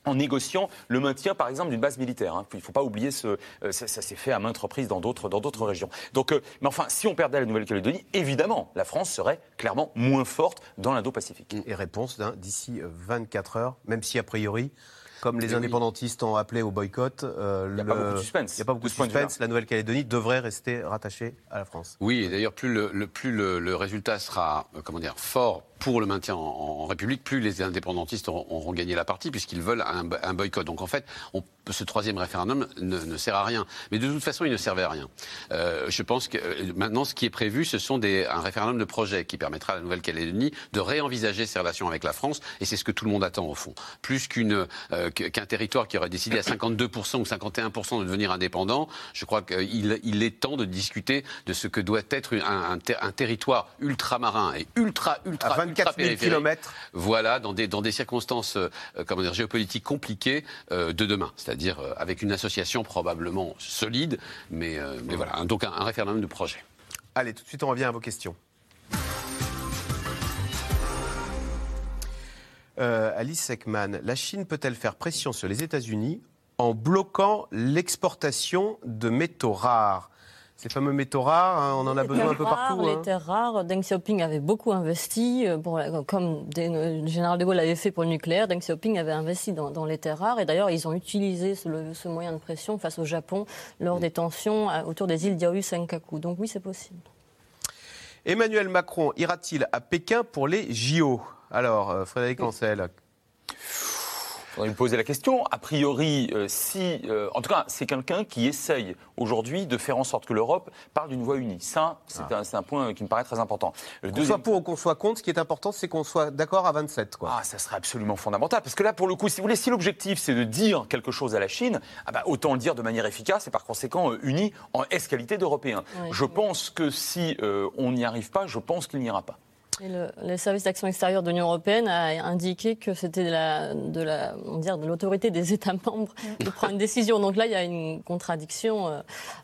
en négociant le maintien, par exemple, d'une base militaire. Hein. Il ne faut pas oublier, ce, euh, ça, s'est fait à maintes reprises dans d'autres, régions. Donc, euh, mais enfin, si on perdait la Nouvelle-Calédonie, évidemment, la France serait clairement moins forte dans l'Indo-Pacifique. Et réponse d'ici 24 heures, même si a priori, comme les indépendantistes ont appelé au boycott. Euh, il n'y a pas beaucoup de suspense. Il n'y a pas beaucoup de suspense. La Nouvelle-Calédonie devrait rester rattachée à la France. Oui, et d'ailleurs, plus, le, plus le, résultat sera euh, comment dire, fort pour le maintien en, République, plus les indépendantistes auront, gagné la partie, puisqu'ils veulent un, boycott. Donc en fait, ce troisième référendum ne, sert à rien. Mais de toute façon, il ne servait à rien. Euh, je pense que maintenant, ce qui est prévu, ce sont des, un référendum de projet qui permettra à la Nouvelle-Calédonie de réenvisager ses relations avec la France, et c'est ce que tout le monde attend au fond. Plus qu'une qu'un territoire qui aurait décidé à 52% ou 51% de devenir indépendant, je crois qu'il il est temps de discuter de ce que doit être un, un, territoire ultramarin et ultra, ultra, 24 000 km. Voilà, dans des, dans des circonstances euh, comment dire, géopolitiques compliquées euh, de demain. C'est-à-dire euh, avec une association probablement solide, mais, mais voilà, donc un référendum de projet. Allez, tout de suite, on revient à vos questions. Euh, Alice Seckman, la Chine peut-elle faire pression sur les États-Unis en bloquant l'exportation de métaux rares? Ces fameux métaux rares, hein, on en a besoin un peu partout. Les hein. terres rares, Deng Xiaoping avait beaucoup investi, euh, comme le général de Gaulle l'avait fait pour le nucléaire, Deng Xiaoping avait investi dans, les terres rares. Et d'ailleurs, ils ont utilisé ce, moyen de pression face au Japon lors des tensions euh, autour des îles Diaoyu Senkaku. Donc oui, c'est possible. Emmanuel Macron ira-t-il à Pékin pour les JO alors, euh, Frédéric Ancel. On va me poser la question. A priori, euh, si, euh, en tout cas, c'est quelqu'un qui essaye aujourd'hui de faire en sorte que l'Europe parle d'une voix unie. Ça, c'est ah. un, point qui me paraît très important. Qu'on soit pour ou qu'on soit contre, ce qui est important, c'est qu'on soit d'accord à 27. Quoi. Ah, ça serait absolument fondamental. Parce que là, pour le coup, si vous voulez, si l'objectif c'est de dire quelque chose à la Chine, ah bah, autant le dire de manière efficace et par conséquent uni en S-qualité d'Européen. je pense que si on n'y arrive pas, je pense qu'il n'y ira pas le, service d'action extérieure de l'Union européenne a indiqué que c'était de la, de la, de l'autorité des États membres de prendre une décision. Donc là, il y a une contradiction euh,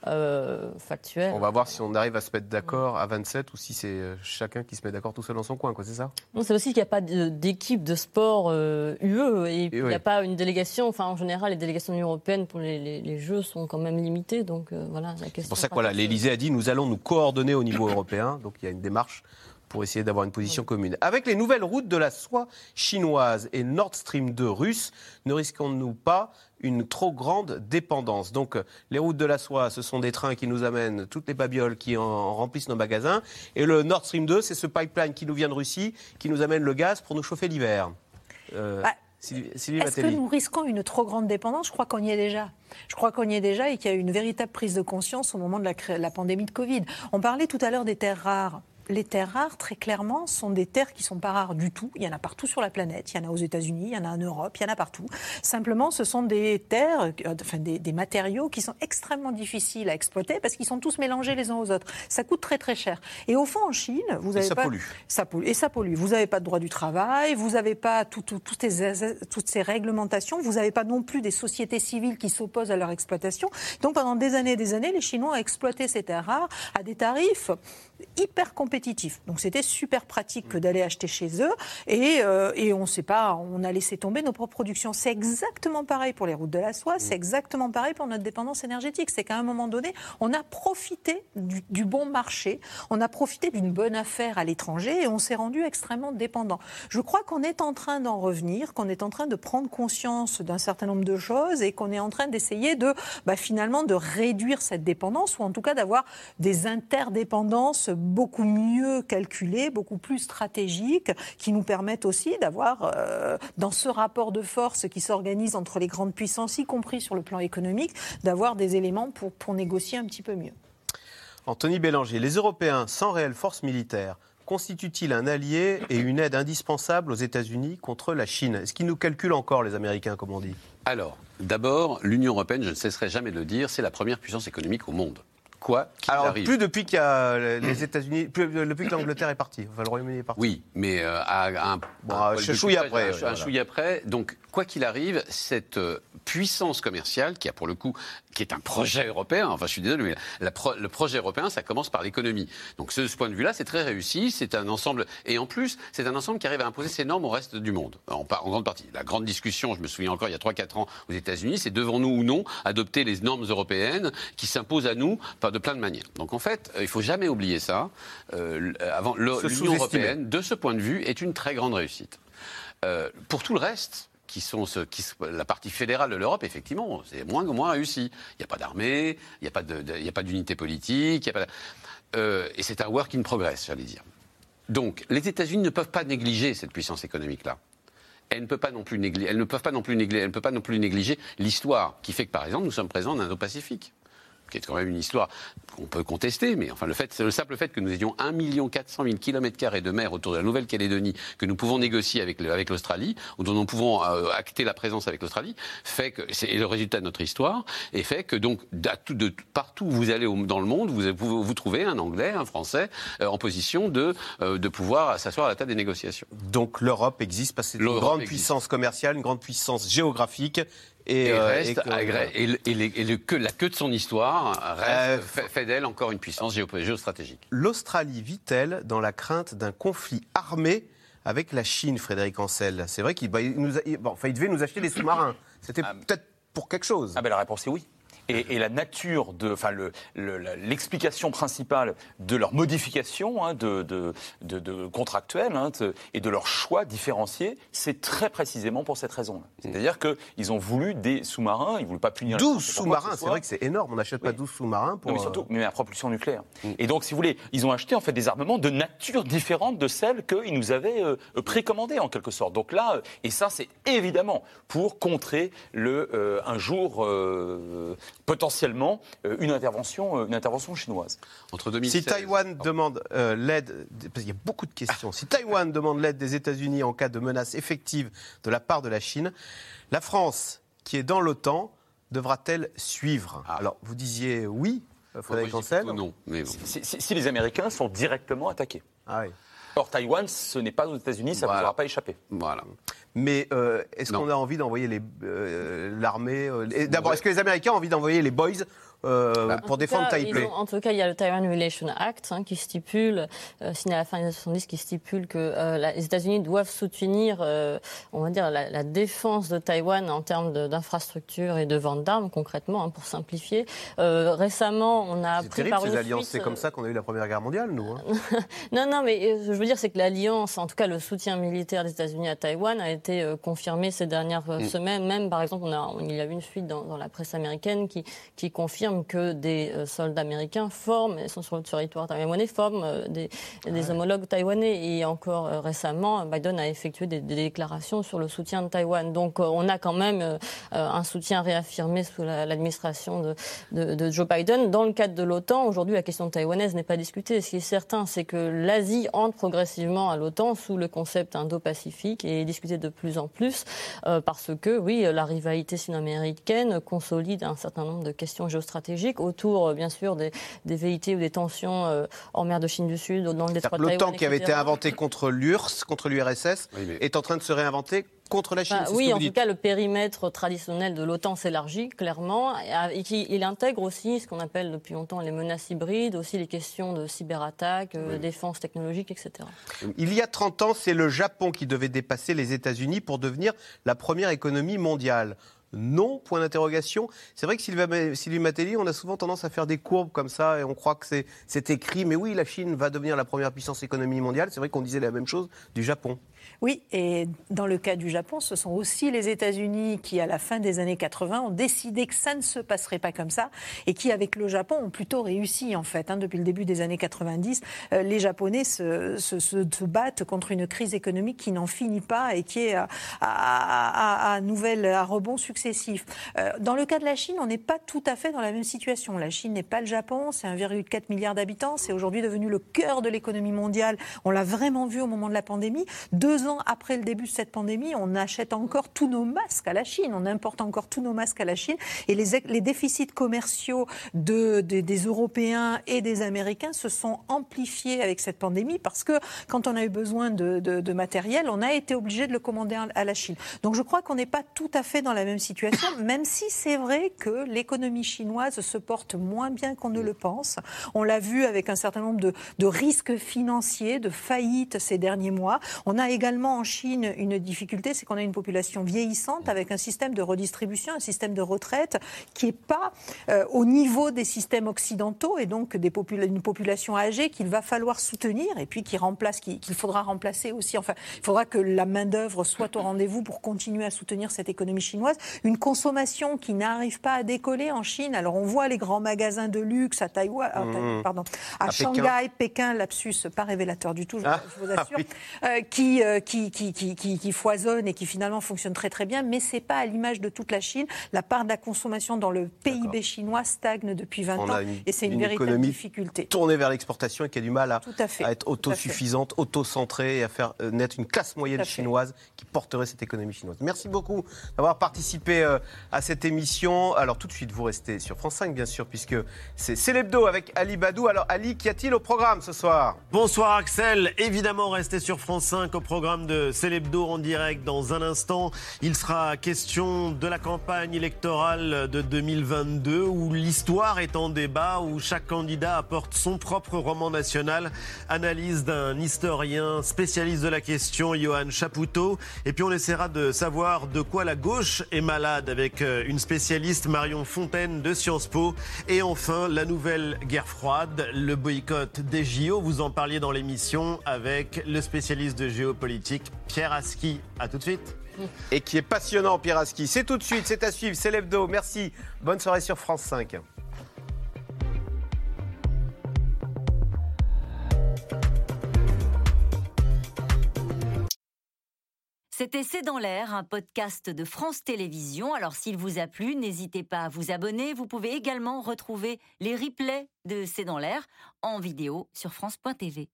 euh, factuelle. On va voir si on arrive à se mettre d'accord à 27 ou si c'est euh, chacun qui se met d'accord tout seul dans son coin, quoi. C'est ça? Non, c'est aussi qu'il n'y a pas d'équipe de sport UE et, il n'y a pas une délégation. Enfin, en général, les délégations de l'Union européenne pour les, les, Jeux sont quand même limitées. Donc voilà, la question. C'est pour ça que voilà, l'Élysée a dit nous allons nous coordonner au niveau européen. Donc il y a une démarche pour essayer d'avoir une position commune. Avec les nouvelles routes de la soie chinoise et Nord Stream 2 russe, ne risquons-nous pas une trop grande dépendance? Donc les routes de la soie, ce sont des trains qui nous amènent toutes les babioles qui en remplissent nos magasins. Et le Nord Stream 2, c'est ce pipeline qui nous vient de Russie, qui nous amène le gaz pour nous chauffer l'hiver. Euh, bah, Est-ce que nous risquons une trop grande dépendance? Je crois qu'on y est déjà. Je crois qu'on y est déjà et qu'il y a eu une véritable prise de conscience au moment de la, la pandémie de Covid. On parlait tout à l'heure des terres rares les terres rares, très clairement, sont des terres qui ne sont pas rares du tout. Il y en a partout sur la planète. Il y en a aux États-Unis, il y en a en Europe, il y en a partout. Simplement, ce sont des terres, euh, enfin des, matériaux qui sont extrêmement difficiles à exploiter parce qu'ils sont tous mélangés les uns aux autres. Ça coûte très très cher. Et au fond, en Chine, vous avez et ça pas, pollue. Ça pollue. Et ça pollue. Vous n'avez pas de droit du travail, vous n'avez pas toutes, ces, toutes ces réglementations, vous n'avez pas non plus des sociétés civiles qui s'opposent à leur exploitation. Donc pendant des années et des années, les Chinois ont exploité ces terres rares à des tarifs hyper compétitifs. Donc c'était super pratique que d'aller acheter chez eux et, euh, et on sait pas, on a laissé tomber nos propres productions. C'est exactement pareil pour les routes de la soie, c'est exactement pareil pour notre dépendance énergétique. C'est qu'à un moment donné, on a profité du, bon marché, on a profité d'une bonne affaire à l'étranger et on s'est rendu extrêmement dépendant. Je crois qu'on est en train d'en revenir, qu'on est en train de prendre conscience d'un certain nombre de choses et qu'on est en train d'essayer de bah, finalement de réduire cette dépendance ou en tout cas d'avoir des interdépendances beaucoup mieux calculés, beaucoup plus stratégiques, qui nous permettent aussi d'avoir, euh, dans ce rapport de force qui s'organise entre les grandes puissances, y compris sur le plan économique, d'avoir des éléments pour, pour négocier un petit peu mieux. Anthony Bélanger, les Européens sans réelle force militaire constituent-ils un allié et une aide indispensable aux États-Unis contre la Chine? Est-ce qu'ils nous calculent encore, les Américains, comme on dit? Alors, d'abord, l'Union européenne, je ne cesserai jamais de le dire, c'est la première puissance économique au monde quoi Alors, arrive. plus depuis qu'il y a les États-Unis, plus depuis que l'Angleterre est partie, enfin le Royaume-Uni est parti. Oui, mais euh, à, un, bon, un, chouille après. Un, un chouille après. Donc, quoi qu'il arrive, cette euh, puissance commerciale, qui a pour le coup, qui est un projet européen, enfin je suis désolé, mais la le projet européen, ça commence par l'économie. Donc ce, ce, point de vue-là, c'est très réussi, c'est un ensemble, et en plus, c'est un ensemble qui arrive à imposer ses normes au reste du monde, en, en grande partie. La grande discussion, je me souviens encore il y a 3-4 ans aux États-Unis, c'est devons-nous ou non adopter les normes européennes qui s'imposent à nous de plein de manières. Donc en fait, euh, il faut jamais oublier ça. Euh, avant l'Union européenne, de ce point de vue, est une très grande réussite. Euh, pour tout le reste, qui sont la partie fédérale de l'Europe, effectivement, c'est moins, moins réussi. Il n'y a pas d'armée, il n'y a pas d'unité politique, euh, et c'est un work in progress, j'allais dire. Donc, les États-Unis ne peuvent pas négliger cette puissance économique-là. Elles ne, peuvent pas non plus pas peuvent pas non plus négliger l'histoire qui fait que, par exemple, nous sommes présents en Indo-Pacifique qui est quand même une histoire qu'on peut contester, mais enfin le fait, le simple fait que nous ayons 1 400 000 km de mer autour de la Nouvelle-Calédonie, que nous pouvons négocier avec, avec l'Australie, ou dont nous pouvons euh, acter la présence avec l'Australie, fait que c'est le résultat de notre histoire, et fait que donc de, partout où vous allez dans le monde, vous, vous, vous trouvez un Anglais, un Français euh, en position de, euh, de pouvoir s'asseoir à la table des négociations. Donc l'Europe existe parce que c'est une grande puissance commerciale, une grande puissance géographique, et, euh, reste, et, que, la queue de son histoire reste, euh, fait, d'elle encore une puissance géostratégique. L'Australie vit-elle dans la crainte d'un conflit armé avec la Chine, Frédéric Ancel? C'est vrai qu'il bah, nous bon, il devait nous acheter des sous-marins. C'était ah, peut-être pour quelque chose. Ah ben la réponse est oui. Et, la nature de, enfin, l'explication principale de leur modification hein, de, de, de, contractuelle hein, et de leur choix différencié, c'est très précisément pour cette raison. C'est-à-dire qu'ils ont voulu des sous-marins, ils ne voulaient pas punir. 12 sous-marins, c'est vrai que c'est énorme. On n'achète pas 12 sous-marins pour. mais surtout, euh, mais à propulsion nucléaire. Mm. Et donc, si vous voulez, ils ont acheté en fait des armements de nature différente de celles qu'ils nous avaient euh, précommandées en quelque sorte. Donc là, euh, et ça, c'est évidemment pour contrer le un jour potentiellement euh, une intervention, euh, une intervention chinoise. Entre 2016... Si Taïwan demande euh, l'aide, parce qu'il y a beaucoup de questions, si Taïwan demande l'aide des États-Unis en cas de menace effective de la part de la Chine, la France, qui est dans l'OTAN, devra-t-elle suivre? Ah. Alors, vous disiez oui, Frédéric Ancel Non, mais si, si, les Américains sont directement attaqués. Ah oui. Or, Taïwan, ce n'est pas aux États-Unis, ça ne vous aura pas échappé. Voilà. Mais euh, est-ce qu'on a envie d'envoyer euh, l'armée euh, D'abord, est-ce que les Américains ont envie d'envoyer les boys euh, pour défendre Taipei. en tout cas, il y a le Taiwan Relation Act hein, qui stipule, euh, signé à la fin des années 70, qui stipule que euh, les États-Unis doivent soutenir, on va dire, la, défense de Taïwan en termes d'infrastructures et de vente d'armes, concrètement, hein, pour simplifier. récemment, on a appris terrible, par ces alliances. C'est comme ça qu'on a eu la Première Guerre mondiale, nous. Hein. non, non, mais je veux dire, c'est que l'alliance, en tout cas le soutien militaire des États-Unis à Taïwan, a été confirmé ces dernières mm. semaines. Même, par exemple, on a, il y a eu une fuite dans, dans la presse américaine qui, qui confirme que des euh, soldats américains forment, ils sont sur le territoire taïwanais, forment euh, des, des homologues taïwanais. Et encore euh, récemment, Biden a effectué des, déclarations sur le soutien de Taïwan. Donc on a quand même un soutien réaffirmé sous l'administration de, de, de, Joe Biden. Dans le cadre de l'OTAN, aujourd'hui, la question taïwanaise n'est pas discutée. Ce qui est certain, c'est que l'Asie entre progressivement à l'OTAN sous le concept indo-pacifique et est discutée de plus en plus parce que, oui, la rivalité sino-américaine consolide un certain nombre de questions géostratégiques autour, euh, bien sûr, des, des velléités ou des tensions euh, en mer de Chine du Sud, dans le détroit de L'OTAN qui avait été inventé contre l'URSS, contre l'URSS, est en train de se réinventer contre la Chine. Bah oui, en tout cas, le périmètre traditionnel de l'OTAN s'élargit clairement et il intègre aussi ce qu'on appelle depuis longtemps les menaces hybrides, aussi les questions de cyberattaque, euh, défense technologique, etc. Il y a 30 ans, c'est le Japon qui devait dépasser les États-Unis pour devenir la première économie mondiale. Non Point d'interrogation. C'est vrai que Sylvie Matelli, on a souvent tendance à faire des courbes comme ça et on croit que c'est écrit. Mais oui, la Chine va devenir la première puissance économique mondiale. C'est vrai qu'on disait la même chose du Japon. Oui, et dans le cas du Japon, ce sont aussi les États-Unis qui, à la fin des années 80, ont décidé que ça ne se passerait pas comme ça et qui, avec le Japon, ont plutôt réussi en fait. Hein. depuis le début des années 90, euh, les Japonais se, battent contre une crise économique qui n'en finit pas et qui est à, à, à rebond successif. Euh, dans le cas de la Chine, on n'est pas tout à fait dans la même situation. La Chine n'est pas le Japon, c'est 1,4 milliard d'habitants, c'est aujourd'hui devenu le cœur de l'économie mondiale. On l'a vraiment vu au moment de la pandémie. Deux ans après le début de cette pandémie, on achète encore tous nos masques à la Chine, on importe encore tous nos masques à la Chine, et les, déficits commerciaux de, des Européens et des Américains se sont amplifiés avec cette pandémie parce que quand on a eu besoin de, de, matériel, on a été obligé de le commander à la Chine. Donc je crois qu'on n'est pas tout à fait dans la même situation, même si c'est vrai que l'économie chinoise se porte moins bien qu'on ne le pense. On l'a vu avec un certain nombre de risques financiers, de faillites ces derniers mois. On a également en Chine une difficulté, c'est qu'on a une population vieillissante avec un système de redistribution, un système de retraite qui n'est pas euh, au niveau des systèmes occidentaux et donc des une population âgée qu'il va falloir soutenir et puis qui remplace, qu'il faudra remplacer aussi. Enfin, il faudra que la main-d'œuvre soit au rendez-vous pour continuer à soutenir cette économie chinoise. Une consommation qui n'arrive pas à décoller en Chine. Alors on voit les grands magasins de luxe à Taïwan, mmh. pardon, à, Shanghai, Pékin. lapsus pas révélateur du tout, je, ah, vous assure, euh, qui, euh, qui, qui, qui, qui, foisonne et qui finalement fonctionne très très bien, mais c'est pas à l'image de toute la Chine. La part de la consommation dans le PIB chinois stagne depuis 20 ans et c'est une, véritable difficulté. Tournée vers l'exportation et qui a du mal à, à, être autosuffisante, auto-centrée et à faire euh, naître une classe moyenne chinoise qui porterait cette économie chinoise. Merci beaucoup d'avoir participé euh, à cette émission. Alors tout de suite, vous restez sur France 5 bien sûr, puisque c'est Célébdo avec Ali Badou. Alors Ali, qu'y a-t-il au programme ce soir? Bonsoir Axel, évidemment restez sur France 5 au programme de Célébdo en direct dans un instant. Il sera question de la campagne électorale de 2022 où l'histoire est en débat, où chaque candidat apporte son propre roman national. Analyse d'un historien spécialiste de la question, Johan Chapoutot. Et puis on essaiera de savoir de quoi la gauche est malade avec euh, une spécialiste, Marion Fontaine de Sciences Po. Et enfin, la nouvelle guerre froide, le boycott des JO. Vous en parliez dans l'émission avec le spécialiste de géopolitique Pierre Aski. À tout de suite. Et qui est passionnant, Pierre Aski. C'est tout de suite, c'est à suivre, c'est l'hebdo. Merci. Bonne soirée sur France 5. C'était C'est dans l'air, un podcast de France Télévisions. Alors s'il vous a plu, n'hésitez pas à vous abonner. Vous pouvez également retrouver les replays de C'est dans l'air en vidéo sur France.tv.